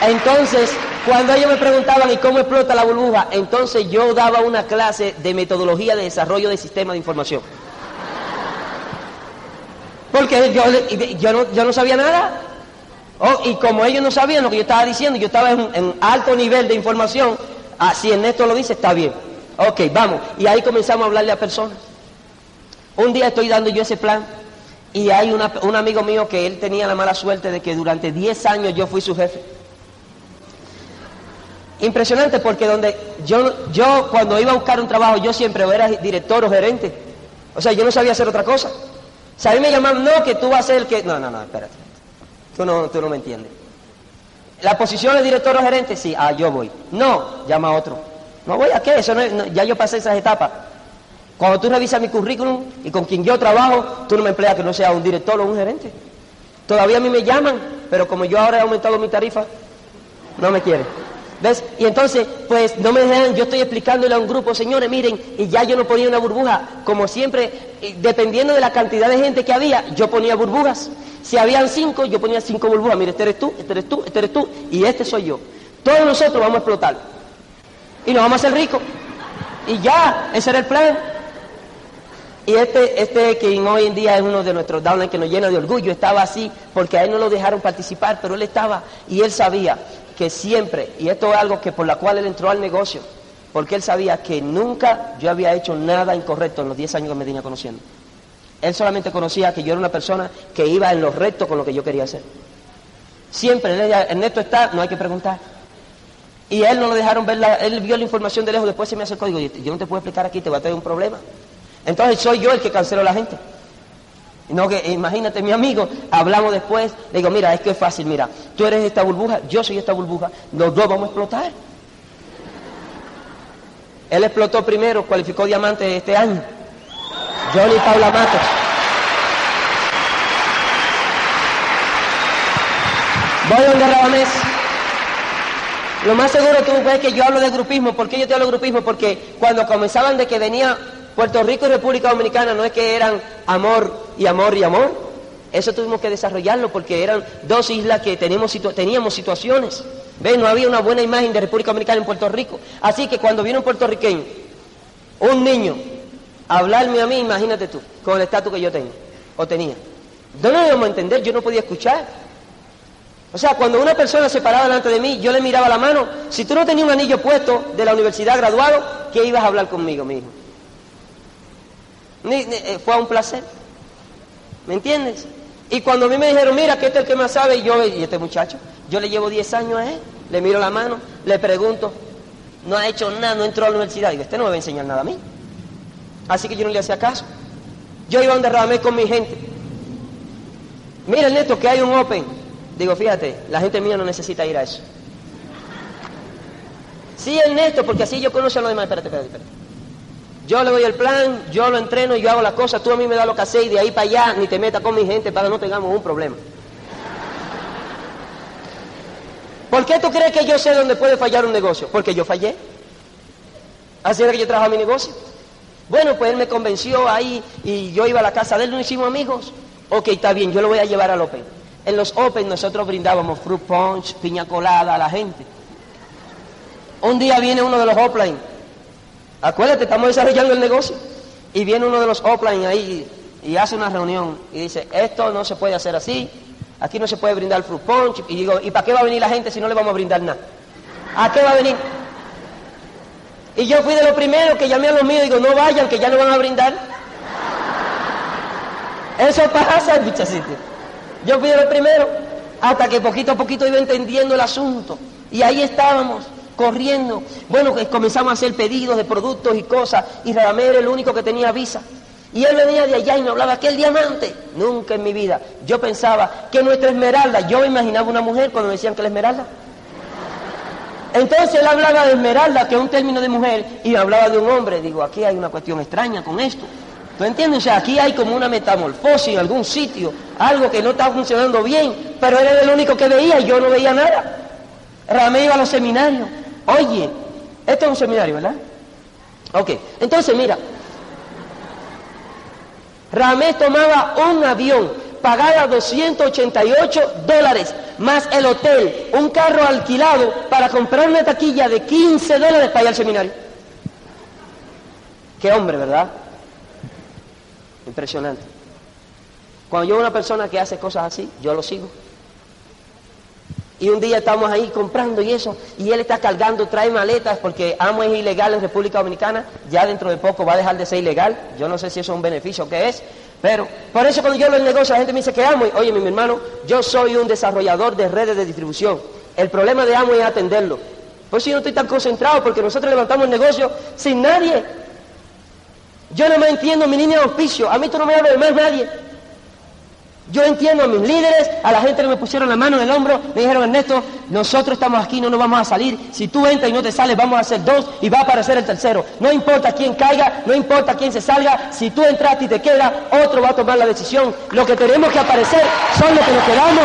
Entonces, cuando ellos me preguntaban, ¿y cómo explota la burbuja? Entonces yo daba una clase de metodología de desarrollo de sistemas de información. Porque yo, no, sabía nada. Oh, y como ellos no sabían lo que yo estaba diciendo, yo estaba en, alto nivel de información, así Ernesto lo dice, está bien. Ok, vamos. Y ahí comenzamos a hablarle a personas. Un día estoy dando yo ese plan y hay un amigo mío que él tenía la mala suerte de que durante 10 años yo fui su jefe. Impresionante porque donde yo, yo cuando iba a buscar un trabajo yo siempre era director o gerente. O sea, yo no sabía hacer otra cosa. O sea, me llamaban, no, que tú vas a ser el que... No, no, no, espérate. Tú no, tú no me entiendes. La posición de director o gerente, sí, ah, yo voy. No, llama a otro. No voy a qué, eso no, no, ya yo pasé esas etapas. Cuando tú revisas mi currículum y con quien yo trabajo, tú no me empleas que no sea un director o un gerente. Todavía a mí me llaman, pero como yo ahora he aumentado mi tarifa, no me quieren. ¿Ves? Y entonces, pues no me dejan, yo estoy explicándole a un grupo, señores, miren, y ya yo no ponía una burbuja, como siempre, dependiendo de la cantidad de gente que había, yo ponía burbujas. Si habían cinco, yo ponía cinco burbujas, mire, este eres tú, este eres tú, este eres tú, y este soy yo. Todos nosotros vamos a explotar. Y nos vamos a hacer ricos. Y ya, ese era el plan. Y este, este quien hoy en día es uno de nuestros downlines que nos llena de orgullo, estaba así porque a él no lo dejaron participar, pero él estaba y él sabía que siempre, y esto es algo que por la cual él entró al negocio, porque él sabía que nunca yo había hecho nada incorrecto en los 10 años que me tenía conociendo. Él solamente conocía que yo era una persona que iba en lo recto con lo que yo quería hacer. Siempre, Ernesto está, no hay que preguntar. Y él no lo dejaron ver, la, él vio la información de lejos, después se me acercó y digo, yo no te puedo explicar aquí, te va a traer un problema. Entonces soy yo el que canceló a la gente. No que imagínate, mi amigo, hablamos después, le digo, mira, es que es fácil, mira, tú eres esta burbuja, yo soy esta burbuja, los dos vamos a explotar. Él explotó primero, cualificó diamante este año. Johnny Paula Matos. Voy donde Rabamés. Lo más seguro tú ves que yo hablo de grupismo. ¿Por qué yo te hablo de grupismo? Porque cuando comenzaban de que venía Puerto Rico y República Dominicana no es que eran amor y amor y amor. Eso tuvimos que desarrollarlo porque eran dos islas que teníamos, situ teníamos situaciones. ¿Ves? No había una buena imagen de República Dominicana en Puerto Rico. Así que cuando viene un puertorriqueño, un niño, a hablarme a mí, imagínate tú, con el estatus que yo tengo, o tenía. No lo íbamos a entender, yo no podía escuchar. O sea, cuando una persona se paraba delante de mí, yo le miraba la mano. Si tú no tenías un anillo puesto de la universidad graduado, ¿qué ibas a hablar conmigo, mi hijo? Ni, ni, eh, fue un placer. ¿Me entiendes? Y cuando a mí me dijeron, mira, que este es el que más sabe, y yo, y este muchacho, yo le llevo 10 años a él, le miro la mano, le pregunto, no ha hecho nada, no entró a la universidad. Digo, este no me va a enseñar nada a mí. Así que yo no le hacía caso. Yo iba a derramé con mi gente. Mira, Neto, que hay un Open. Digo, fíjate, la gente mía no necesita ir a eso. Sí, Ernesto, porque así yo conozco a los demás. Espérate, espérate, espérate. Yo le doy el plan, yo lo entreno, yo hago las cosas, tú a mí me das lo que hacer y de ahí para allá ni te metas con mi gente para que no tengamos un problema. ¿Por qué tú crees que yo sé dónde puede fallar un negocio? Porque yo fallé. Así era que yo trabajaba mi negocio. Bueno, pues él me convenció ahí y yo iba a la casa de él, no hicimos amigos. Ok, está bien, yo lo voy a llevar al Open. En los Open nosotros brindábamos fruit punch, piña colada a la gente. Un día viene uno de los offline Acuérdate, estamos desarrollando el negocio. Y viene uno de los offline ahí y, hace una reunión y dice, esto no se puede hacer así, aquí no se puede brindar fruit punch. Y digo, ¿y para qué va a venir la gente si no le vamos a brindar nada? ¿A qué va a venir? Y yo fui de los primeros que llamé a los míos y digo, no vayan, que ya no van a brindar. Eso pasa en muchos. Yo fui de los primeros hasta que poquito a poquito iba entendiendo el asunto. Y ahí estábamos corriendo. Bueno, comenzamos a hacer pedidos de productos y cosas, y Radamé era el único que tenía visa. Y él venía de allá y me hablaba, aquel diamante. Nunca en mi vida. Yo pensaba que nuestra esmeralda, yo imaginaba una mujer cuando me decían que la esmeralda. Entonces él hablaba de esmeralda, que es un término de mujer, y hablaba de un hombre. Digo, aquí hay una cuestión extraña con esto. ¿Tú entiendes? O sea, aquí hay como una metamorfosis en algún sitio, algo que no está funcionando bien, pero él era el único que veía y yo no veía nada. Ramé iba a los seminarios. Oye, esto es un seminario, ¿verdad? Ok, entonces mira, Ramés tomaba un avión, pagaba 288 dólares, más el hotel, un carro alquilado para comprar una taquilla de 15 dólares para ir al seminario. Qué hombre, ¿verdad? Impresionante. Cuando yo una persona que hace cosas así, yo lo sigo. Y un día estamos ahí comprando y eso, y él está cargando, trae maletas, porque amo es ilegal en República Dominicana, ya dentro de poco va a dejar de ser ilegal, yo no sé si eso es un beneficio o qué es, pero por eso cuando yo del negocio la gente me dice que amo, y oye mi hermano, yo soy un desarrollador de redes de distribución, el problema de amo es atenderlo, por eso yo no estoy tan concentrado, porque nosotros levantamos el negocio sin nadie, yo no me entiendo mi línea de auspicio. A mí tú no me hablas de más nadie. Yo entiendo a mis líderes, a la gente que me pusieron la mano en el hombro, me dijeron, Ernesto, nosotros estamos aquí, no nos vamos a salir. Si tú entras y no te sales, vamos a hacer dos y va a aparecer el tercero. No importa quién caiga, no importa quién se salga, si tú entraste y te quedas, otro va a tomar la decisión. Lo que tenemos que aparecer son los que nos quedamos.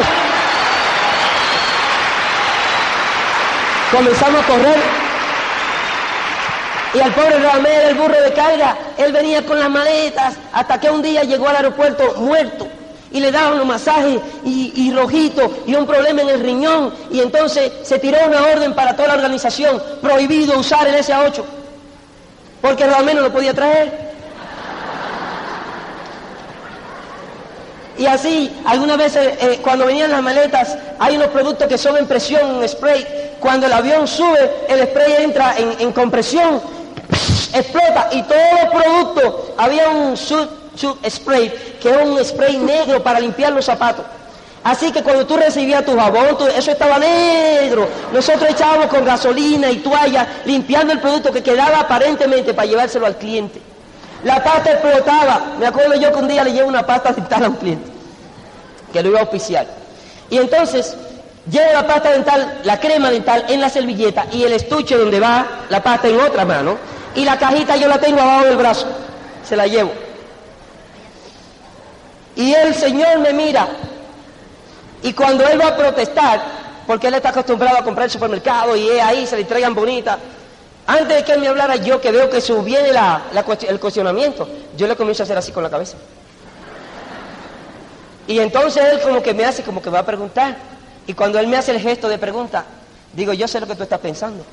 Comenzamos a correr y al pobre Ramel, el burro de carga, él venía con las maletas hasta que un día llegó al aeropuerto muerto y le daban los masajes y, y, rojito y un problema en el riñón y entonces se tiró una orden para toda la organización, prohibido usar el SA8, porque Ramel no lo podía traer. Y así, algunas veces eh, cuando venían las maletas, hay unos productos que son en presión, en spray. Cuando el avión sube, el spray entra en, en compresión explota y todos los productos, había un shoot, spray, que es un spray negro para limpiar los zapatos. Así que cuando tú recibías tu jabón, eso estaba negro. Nosotros echábamos con gasolina y toalla limpiando el producto que quedaba aparentemente para llevárselo al cliente. La pasta explotaba. Me acuerdo yo que un día le llevo una pasta dental a un cliente que lo iba a auspiciar. Y entonces llevo la pasta dental, la crema dental en la servilleta y el estuche donde va la pasta en otra mano y la cajita yo la tengo abajo del brazo, se la llevo. Y el Señor me mira y cuando Él va a protestar, porque Él está acostumbrado a comprar el supermercado y ahí, se le entregan bonitas, antes de que Él me hablara yo que veo que subiene la, el cuestionamiento, yo le comienzo a hacer así con la cabeza. Y entonces Él como que me hace, como que va a preguntar. Y cuando Él me hace el gesto de pregunta, digo, yo sé lo que tú estás pensando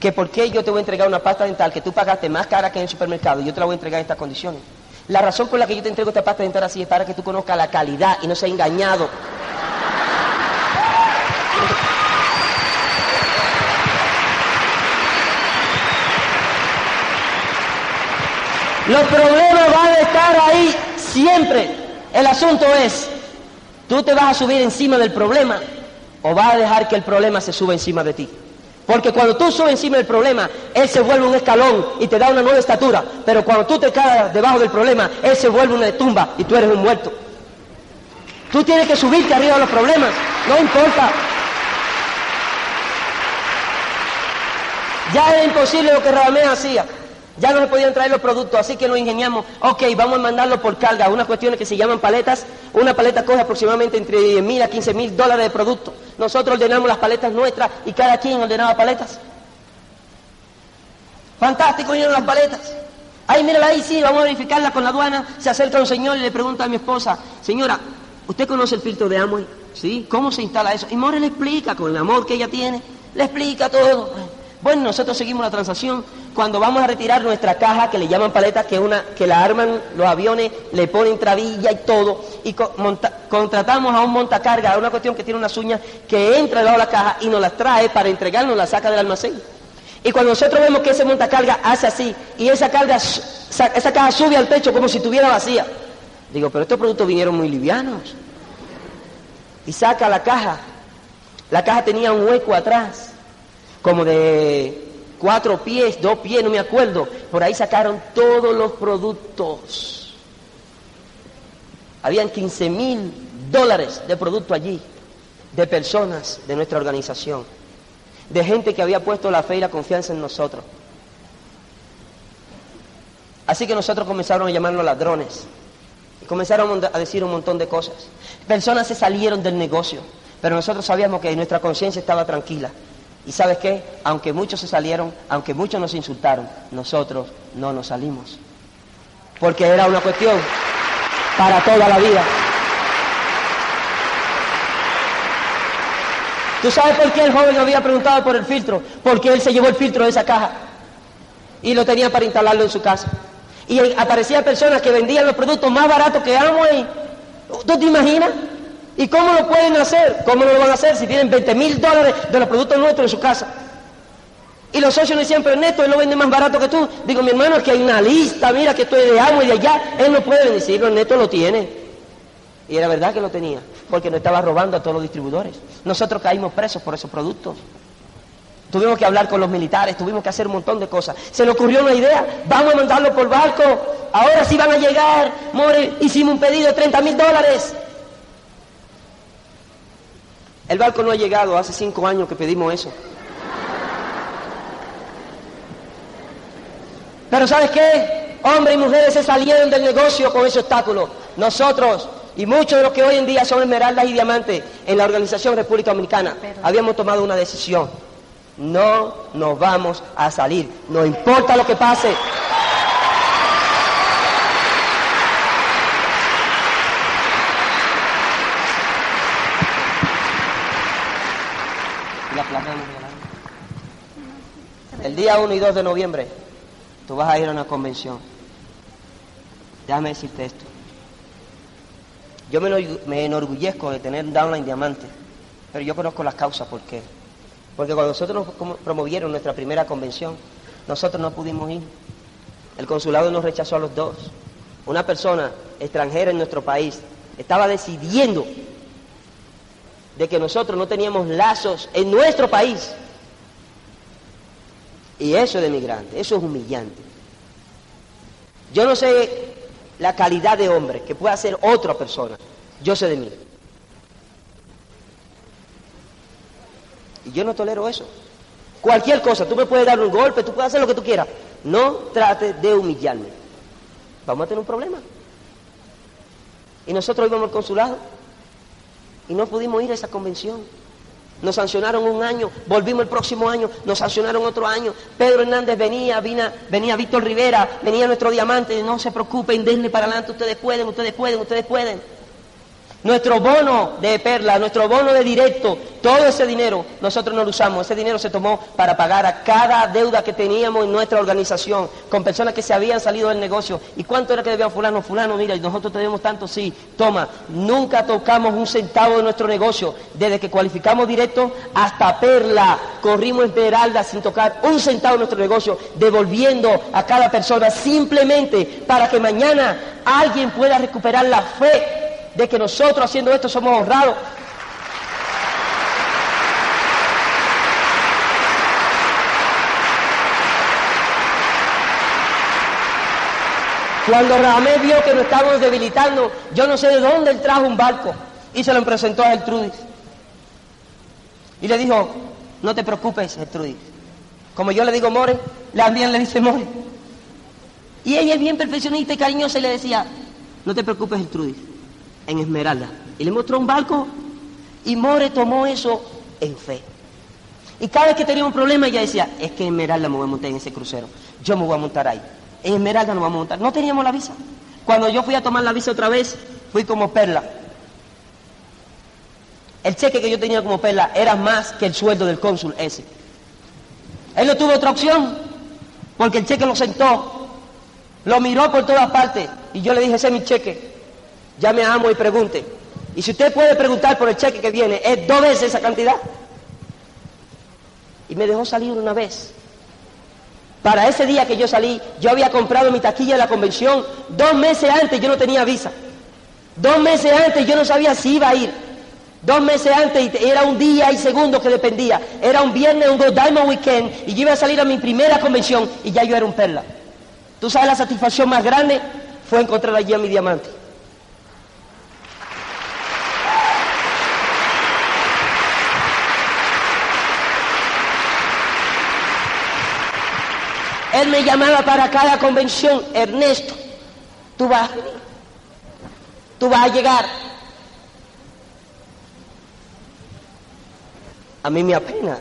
que por qué yo te voy a entregar una pasta dental que tú pagaste más cara que en el supermercado yo te la voy a entregar en estas condiciones. La razón por la que yo te entrego esta pasta dental así es para que tú conozcas la calidad y no seas engañado. Los problemas van a estar ahí siempre. El asunto es, ¿tú te vas a subir encima del problema o vas a dejar que el problema se suba encima de ti? Porque cuando tú subes encima del problema, Él se vuelve un escalón y te da una nueva estatura. Pero cuando tú te caes debajo del problema, Él se vuelve una tumba y tú eres un muerto. Tú tienes que subirte arriba de los problemas, no importa. Ya es imposible lo que Ramé hacía. Ya no se podían traer los productos, así que nos ingeniamos, ok, vamos a mandarlo por carga, unas cuestiones que se llaman paletas, una paleta coge aproximadamente entre 10 mil a 15 mil dólares de producto. Nosotros ordenamos las paletas nuestras y cada quien ordenaba paletas. Fantástico, vinieron las paletas. Ay, mírala ahí, sí, vamos a verificarla con la aduana. Se acerca un señor y le pregunta a mi esposa, señora, ¿usted conoce el filtro de Amway? ¿Sí? ¿Cómo se instala eso? Y More le explica, con el amor que ella tiene, le explica todo. Bueno, nosotros seguimos la transacción. Cuando vamos a retirar nuestra caja, que le llaman paleta, que, una, que la arman los aviones, le ponen trabilla y todo, y contratamos a un montacarga, a una cuestión que tiene unas uñas, que entra debajo de la caja y nos las trae para entregarnos, la saca del almacén. Y cuando nosotros vemos que ese montacarga hace así, y esa, carga, esa caja sube al techo como si estuviera vacía, digo, pero estos productos vinieron muy livianos. Y saca la caja. La caja tenía un hueco atrás como de cuatro pies, dos pies, no me acuerdo. Por ahí sacaron todos los productos. Habían 15 mil dólares de producto allí, de personas de nuestra organización, de gente que había puesto la fe y la confianza en nosotros. Así que nosotros comenzaron a llamarlos ladrones. Y comenzaron a decir un montón de cosas. Personas se salieron del negocio, pero nosotros sabíamos que nuestra conciencia estaba tranquila. Y sabes qué, aunque muchos se salieron, aunque muchos nos insultaron, nosotros no nos salimos. Porque era una cuestión para toda la vida. ¿Tú sabes por qué el joven había preguntado por el filtro? Porque él se llevó el filtro de esa caja y lo tenía para instalarlo en su casa. Y aparecían personas que vendían los productos más baratos que Amway. ¿Tú te imaginas? ¿Y cómo lo pueden hacer? ¿Cómo no lo van a hacer si tienen 20 mil dólares de los productos nuestros en su casa? Y los socios me decían, pero Neto, él lo vende más barato que tú. Digo, mi hermano, es que hay una lista, mira que estoy de Amway de allá. Él no puede decirlo, Neto lo tiene. Y era verdad que lo tenía, porque no estaba robando a todos los distribuidores. Nosotros caímos presos por esos productos. Tuvimos que hablar con los militares, tuvimos que hacer un montón de cosas. Se le ocurrió una idea, vamos a mandarlo por barco, ahora sí van a llegar, More, hicimos un pedido de 30 mil dólares. El barco no ha llegado, hace cinco años que pedimos eso. Pero ¿sabes qué? Hombres y mujeres se salieron del negocio con ese obstáculo. Nosotros y muchos de los que hoy en día son esmeraldas y diamantes en la Organización República Dominicana, habíamos tomado una decisión. No nos vamos a salir, no importa lo que pase. El día 1 y 2 de noviembre, tú vas a ir a una convención. Déjame decirte esto. Yo me enorgullezco de tener un downline diamante, pero yo conozco las causas por qué. Porque cuando nosotros nos promovieron nuestra primera convención, nosotros no pudimos ir. El consulado nos rechazó a los dos. Una persona extranjera en nuestro país estaba decidiendo de que nosotros no teníamos lazos en nuestro país. Y eso es de migrante, eso es humillante. Yo no sé la calidad de hombre que pueda ser otra persona. Yo sé de mí. Y yo no tolero eso. Cualquier cosa, tú me puedes dar un golpe, tú puedes hacer lo que tú quieras. No trates de humillarme. Vamos a tener un problema. Y nosotros íbamos al consulado y no pudimos ir a esa convención. Nos sancionaron un año, volvimos el próximo año, nos sancionaron otro año. Pedro Hernández venía, venía, venía Víctor Rivera, venía nuestro diamante, no se preocupen, denle para adelante, ustedes pueden, ustedes pueden, ustedes pueden. Nuestro bono de perla, nuestro bono de directo, todo ese dinero nosotros no lo usamos. Ese dinero se tomó para pagar a cada deuda que teníamos en nuestra organización con personas que se habían salido del negocio. ¿Y cuánto era que debía fulano? Fulano, mira, y nosotros tenemos tanto, sí, toma. Nunca tocamos un centavo de nuestro negocio. Desde que cualificamos directo hasta perla, corrimos esmeralda sin tocar un centavo de nuestro negocio, devolviendo a cada persona simplemente para que mañana alguien pueda recuperar la fe de que nosotros haciendo esto somos honrados. Cuando Ramé vio que nos estábamos debilitando, yo no sé de dónde él trajo un barco y se lo presentó a Gertrudis. Y le dijo, no te preocupes, Gertrudis. Como yo le digo More, la también le dice More. Y ella es bien perfeccionista y cariñosa y le decía, no te preocupes, Gertrudis en Esmeralda. Y le mostró un barco y More tomó eso en fe. Y cada vez que tenía un problema ella decía, es que en Esmeralda me voy a montar en ese crucero. Yo me voy a montar ahí. En Esmeralda no vamos a montar. No teníamos la visa. Cuando yo fui a tomar la visa otra vez, fui como perla. El cheque que yo tenía como perla era más que el sueldo del cónsul ese. Él no tuvo otra opción, porque el cheque lo sentó, lo miró por todas partes, y yo le dije, ese es mi cheque llame a Amo y pregunte. Y si usted puede preguntar por el cheque que viene, es dos veces esa cantidad. Y me dejó salir una vez. Para ese día que yo salí, yo había comprado mi taquilla de la convención. Dos meses antes yo no tenía visa. Dos meses antes yo no sabía si iba a ir. Dos meses antes era un día y segundo que dependía. Era un viernes, un Diamond Weekend y yo iba a salir a mi primera convención y ya yo era un perla. ¿Tú sabes la satisfacción más grande? Fue encontrar allí a mi diamante. Él me llamaba para cada convención, Ernesto, tú vas a venir, tú vas a llegar. A mí me apena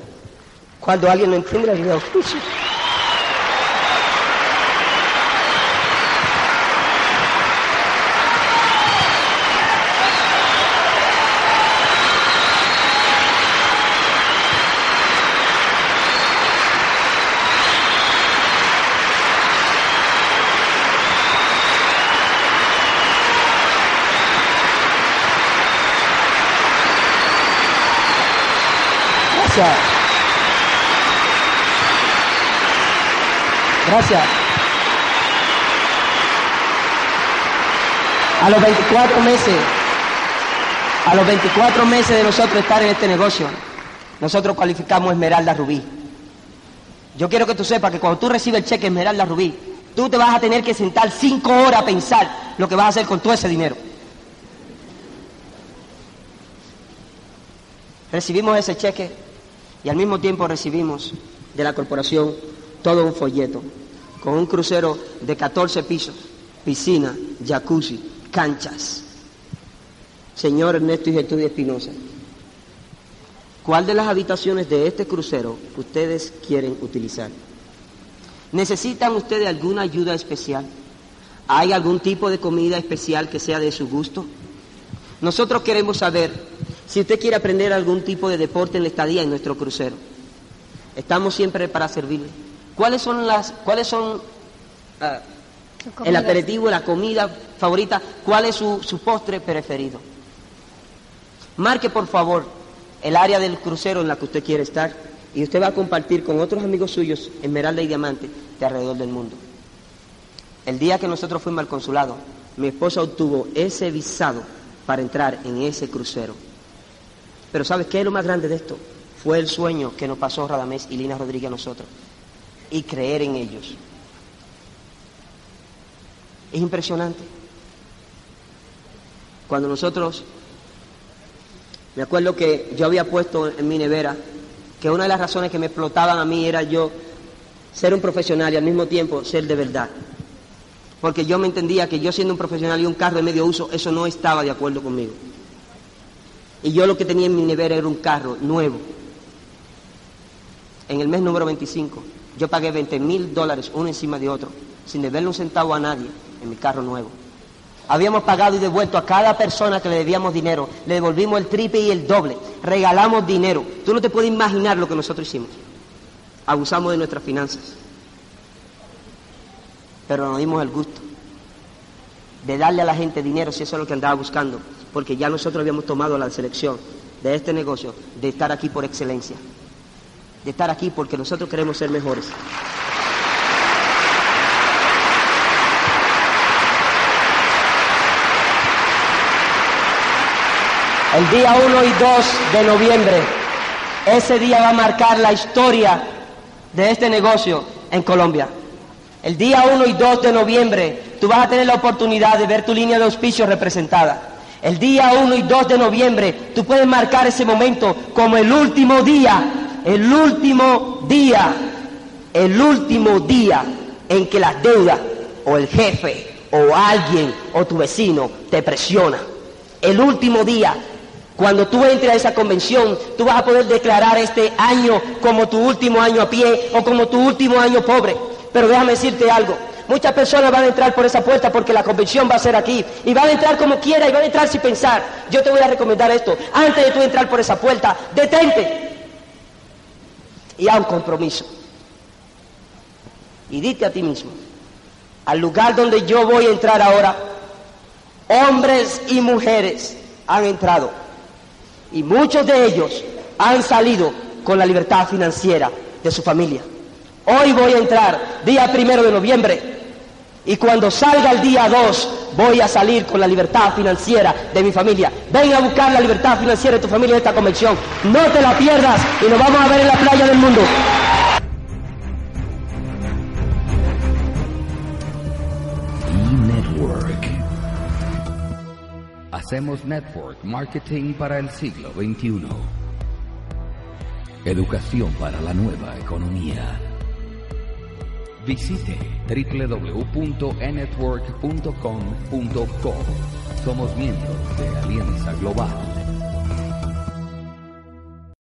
cuando alguien no entiende la vida de oficio. Gracias. A los 24 meses, a los 24 meses de nosotros estar en este negocio, nosotros cualificamos Esmeralda Rubí. Yo quiero que tú sepas que cuando tú recibes el cheque Esmeralda Rubí, tú te vas a tener que sentar cinco horas a pensar lo que vas a hacer con todo ese dinero. Recibimos ese cheque y al mismo tiempo recibimos de la corporación todo un folleto con un crucero de 14 pisos, piscina, jacuzzi, canchas. Señor Ernesto y Gertrudis Espinosa, ¿cuál de las habitaciones de este crucero ustedes quieren utilizar? ¿Necesitan ustedes alguna ayuda especial? ¿Hay algún tipo de comida especial que sea de su gusto? Nosotros queremos saber si usted quiere aprender algún tipo de deporte en la estadía en nuestro crucero. Estamos siempre para servirle. ¿Cuáles son las, cuáles son ah, el aperitivo, la comida favorita? ¿Cuál es su, su postre preferido? Marque por favor el área del crucero en la que usted quiere estar y usted va a compartir con otros amigos suyos Esmeralda y Diamante de alrededor del mundo. El día que nosotros fuimos al consulado, mi esposa obtuvo ese visado para entrar en ese crucero. Pero ¿sabes qué es lo más grande de esto? Fue el sueño que nos pasó Radamés y Lina Rodríguez a nosotros. Y creer en ellos. Es impresionante. Cuando nosotros, me acuerdo que yo había puesto en mi nevera que una de las razones que me explotaban a mí era yo ser un profesional y al mismo tiempo ser de verdad. Porque yo me entendía que yo siendo un profesional y un carro de medio uso, eso no estaba de acuerdo conmigo. Y yo lo que tenía en mi nevera era un carro nuevo. En el mes número 25, yo pagué 20 mil dólares uno encima de otro, sin deberle un centavo a nadie en mi carro nuevo. Habíamos pagado y devuelto a cada persona que le debíamos dinero, le devolvimos el triple y el doble, regalamos dinero. Tú no te puedes imaginar lo que nosotros hicimos. Abusamos de nuestras finanzas. Pero nos dimos el gusto de darle a la gente dinero si eso es lo que andaba buscando, porque ya nosotros habíamos tomado la selección de este negocio de estar aquí por excelencia, de estar aquí porque nosotros queremos ser mejores. El día 1 y 2 de noviembre, ese día va a marcar la historia de este negocio en Colombia. El día 1 y 2 de noviembre, tú vas a tener la oportunidad de ver tu línea de auspicio representada. El día 1 y 2 de noviembre, tú puedes marcar ese momento como el último día, el último día, el último día en que las deudas o el jefe o alguien o tu vecino te presiona. El último día cuando tú entres a esa convención, tú vas a poder declarar este año como tu último año a pie o como tu último año pobre. Pero déjame decirte algo. Muchas personas van a entrar por esa puerta porque la convención va a ser aquí. Y van a entrar como quiera y van a entrar sin pensar. Yo te voy a recomendar esto. Antes de tú entrar por esa puerta, detente. Y haz un compromiso. Y dite a ti mismo, al lugar donde yo voy a entrar ahora, hombres y mujeres han entrado y muchos de ellos han salido con la libertad financiera de su familia. Hoy voy a entrar día primero de noviembre y cuando salga el día 2 voy a salir con la libertad financiera de mi familia. Ven a buscar la libertad financiera de tu familia en esta convención. No te la pierdas y nos vamos a ver en la playa del mundo. E-Network. Hacemos network marketing para el siglo XXI. Educación para la nueva economía. Visite www.enetwork.com.co. Somos miembros de Alianza Global.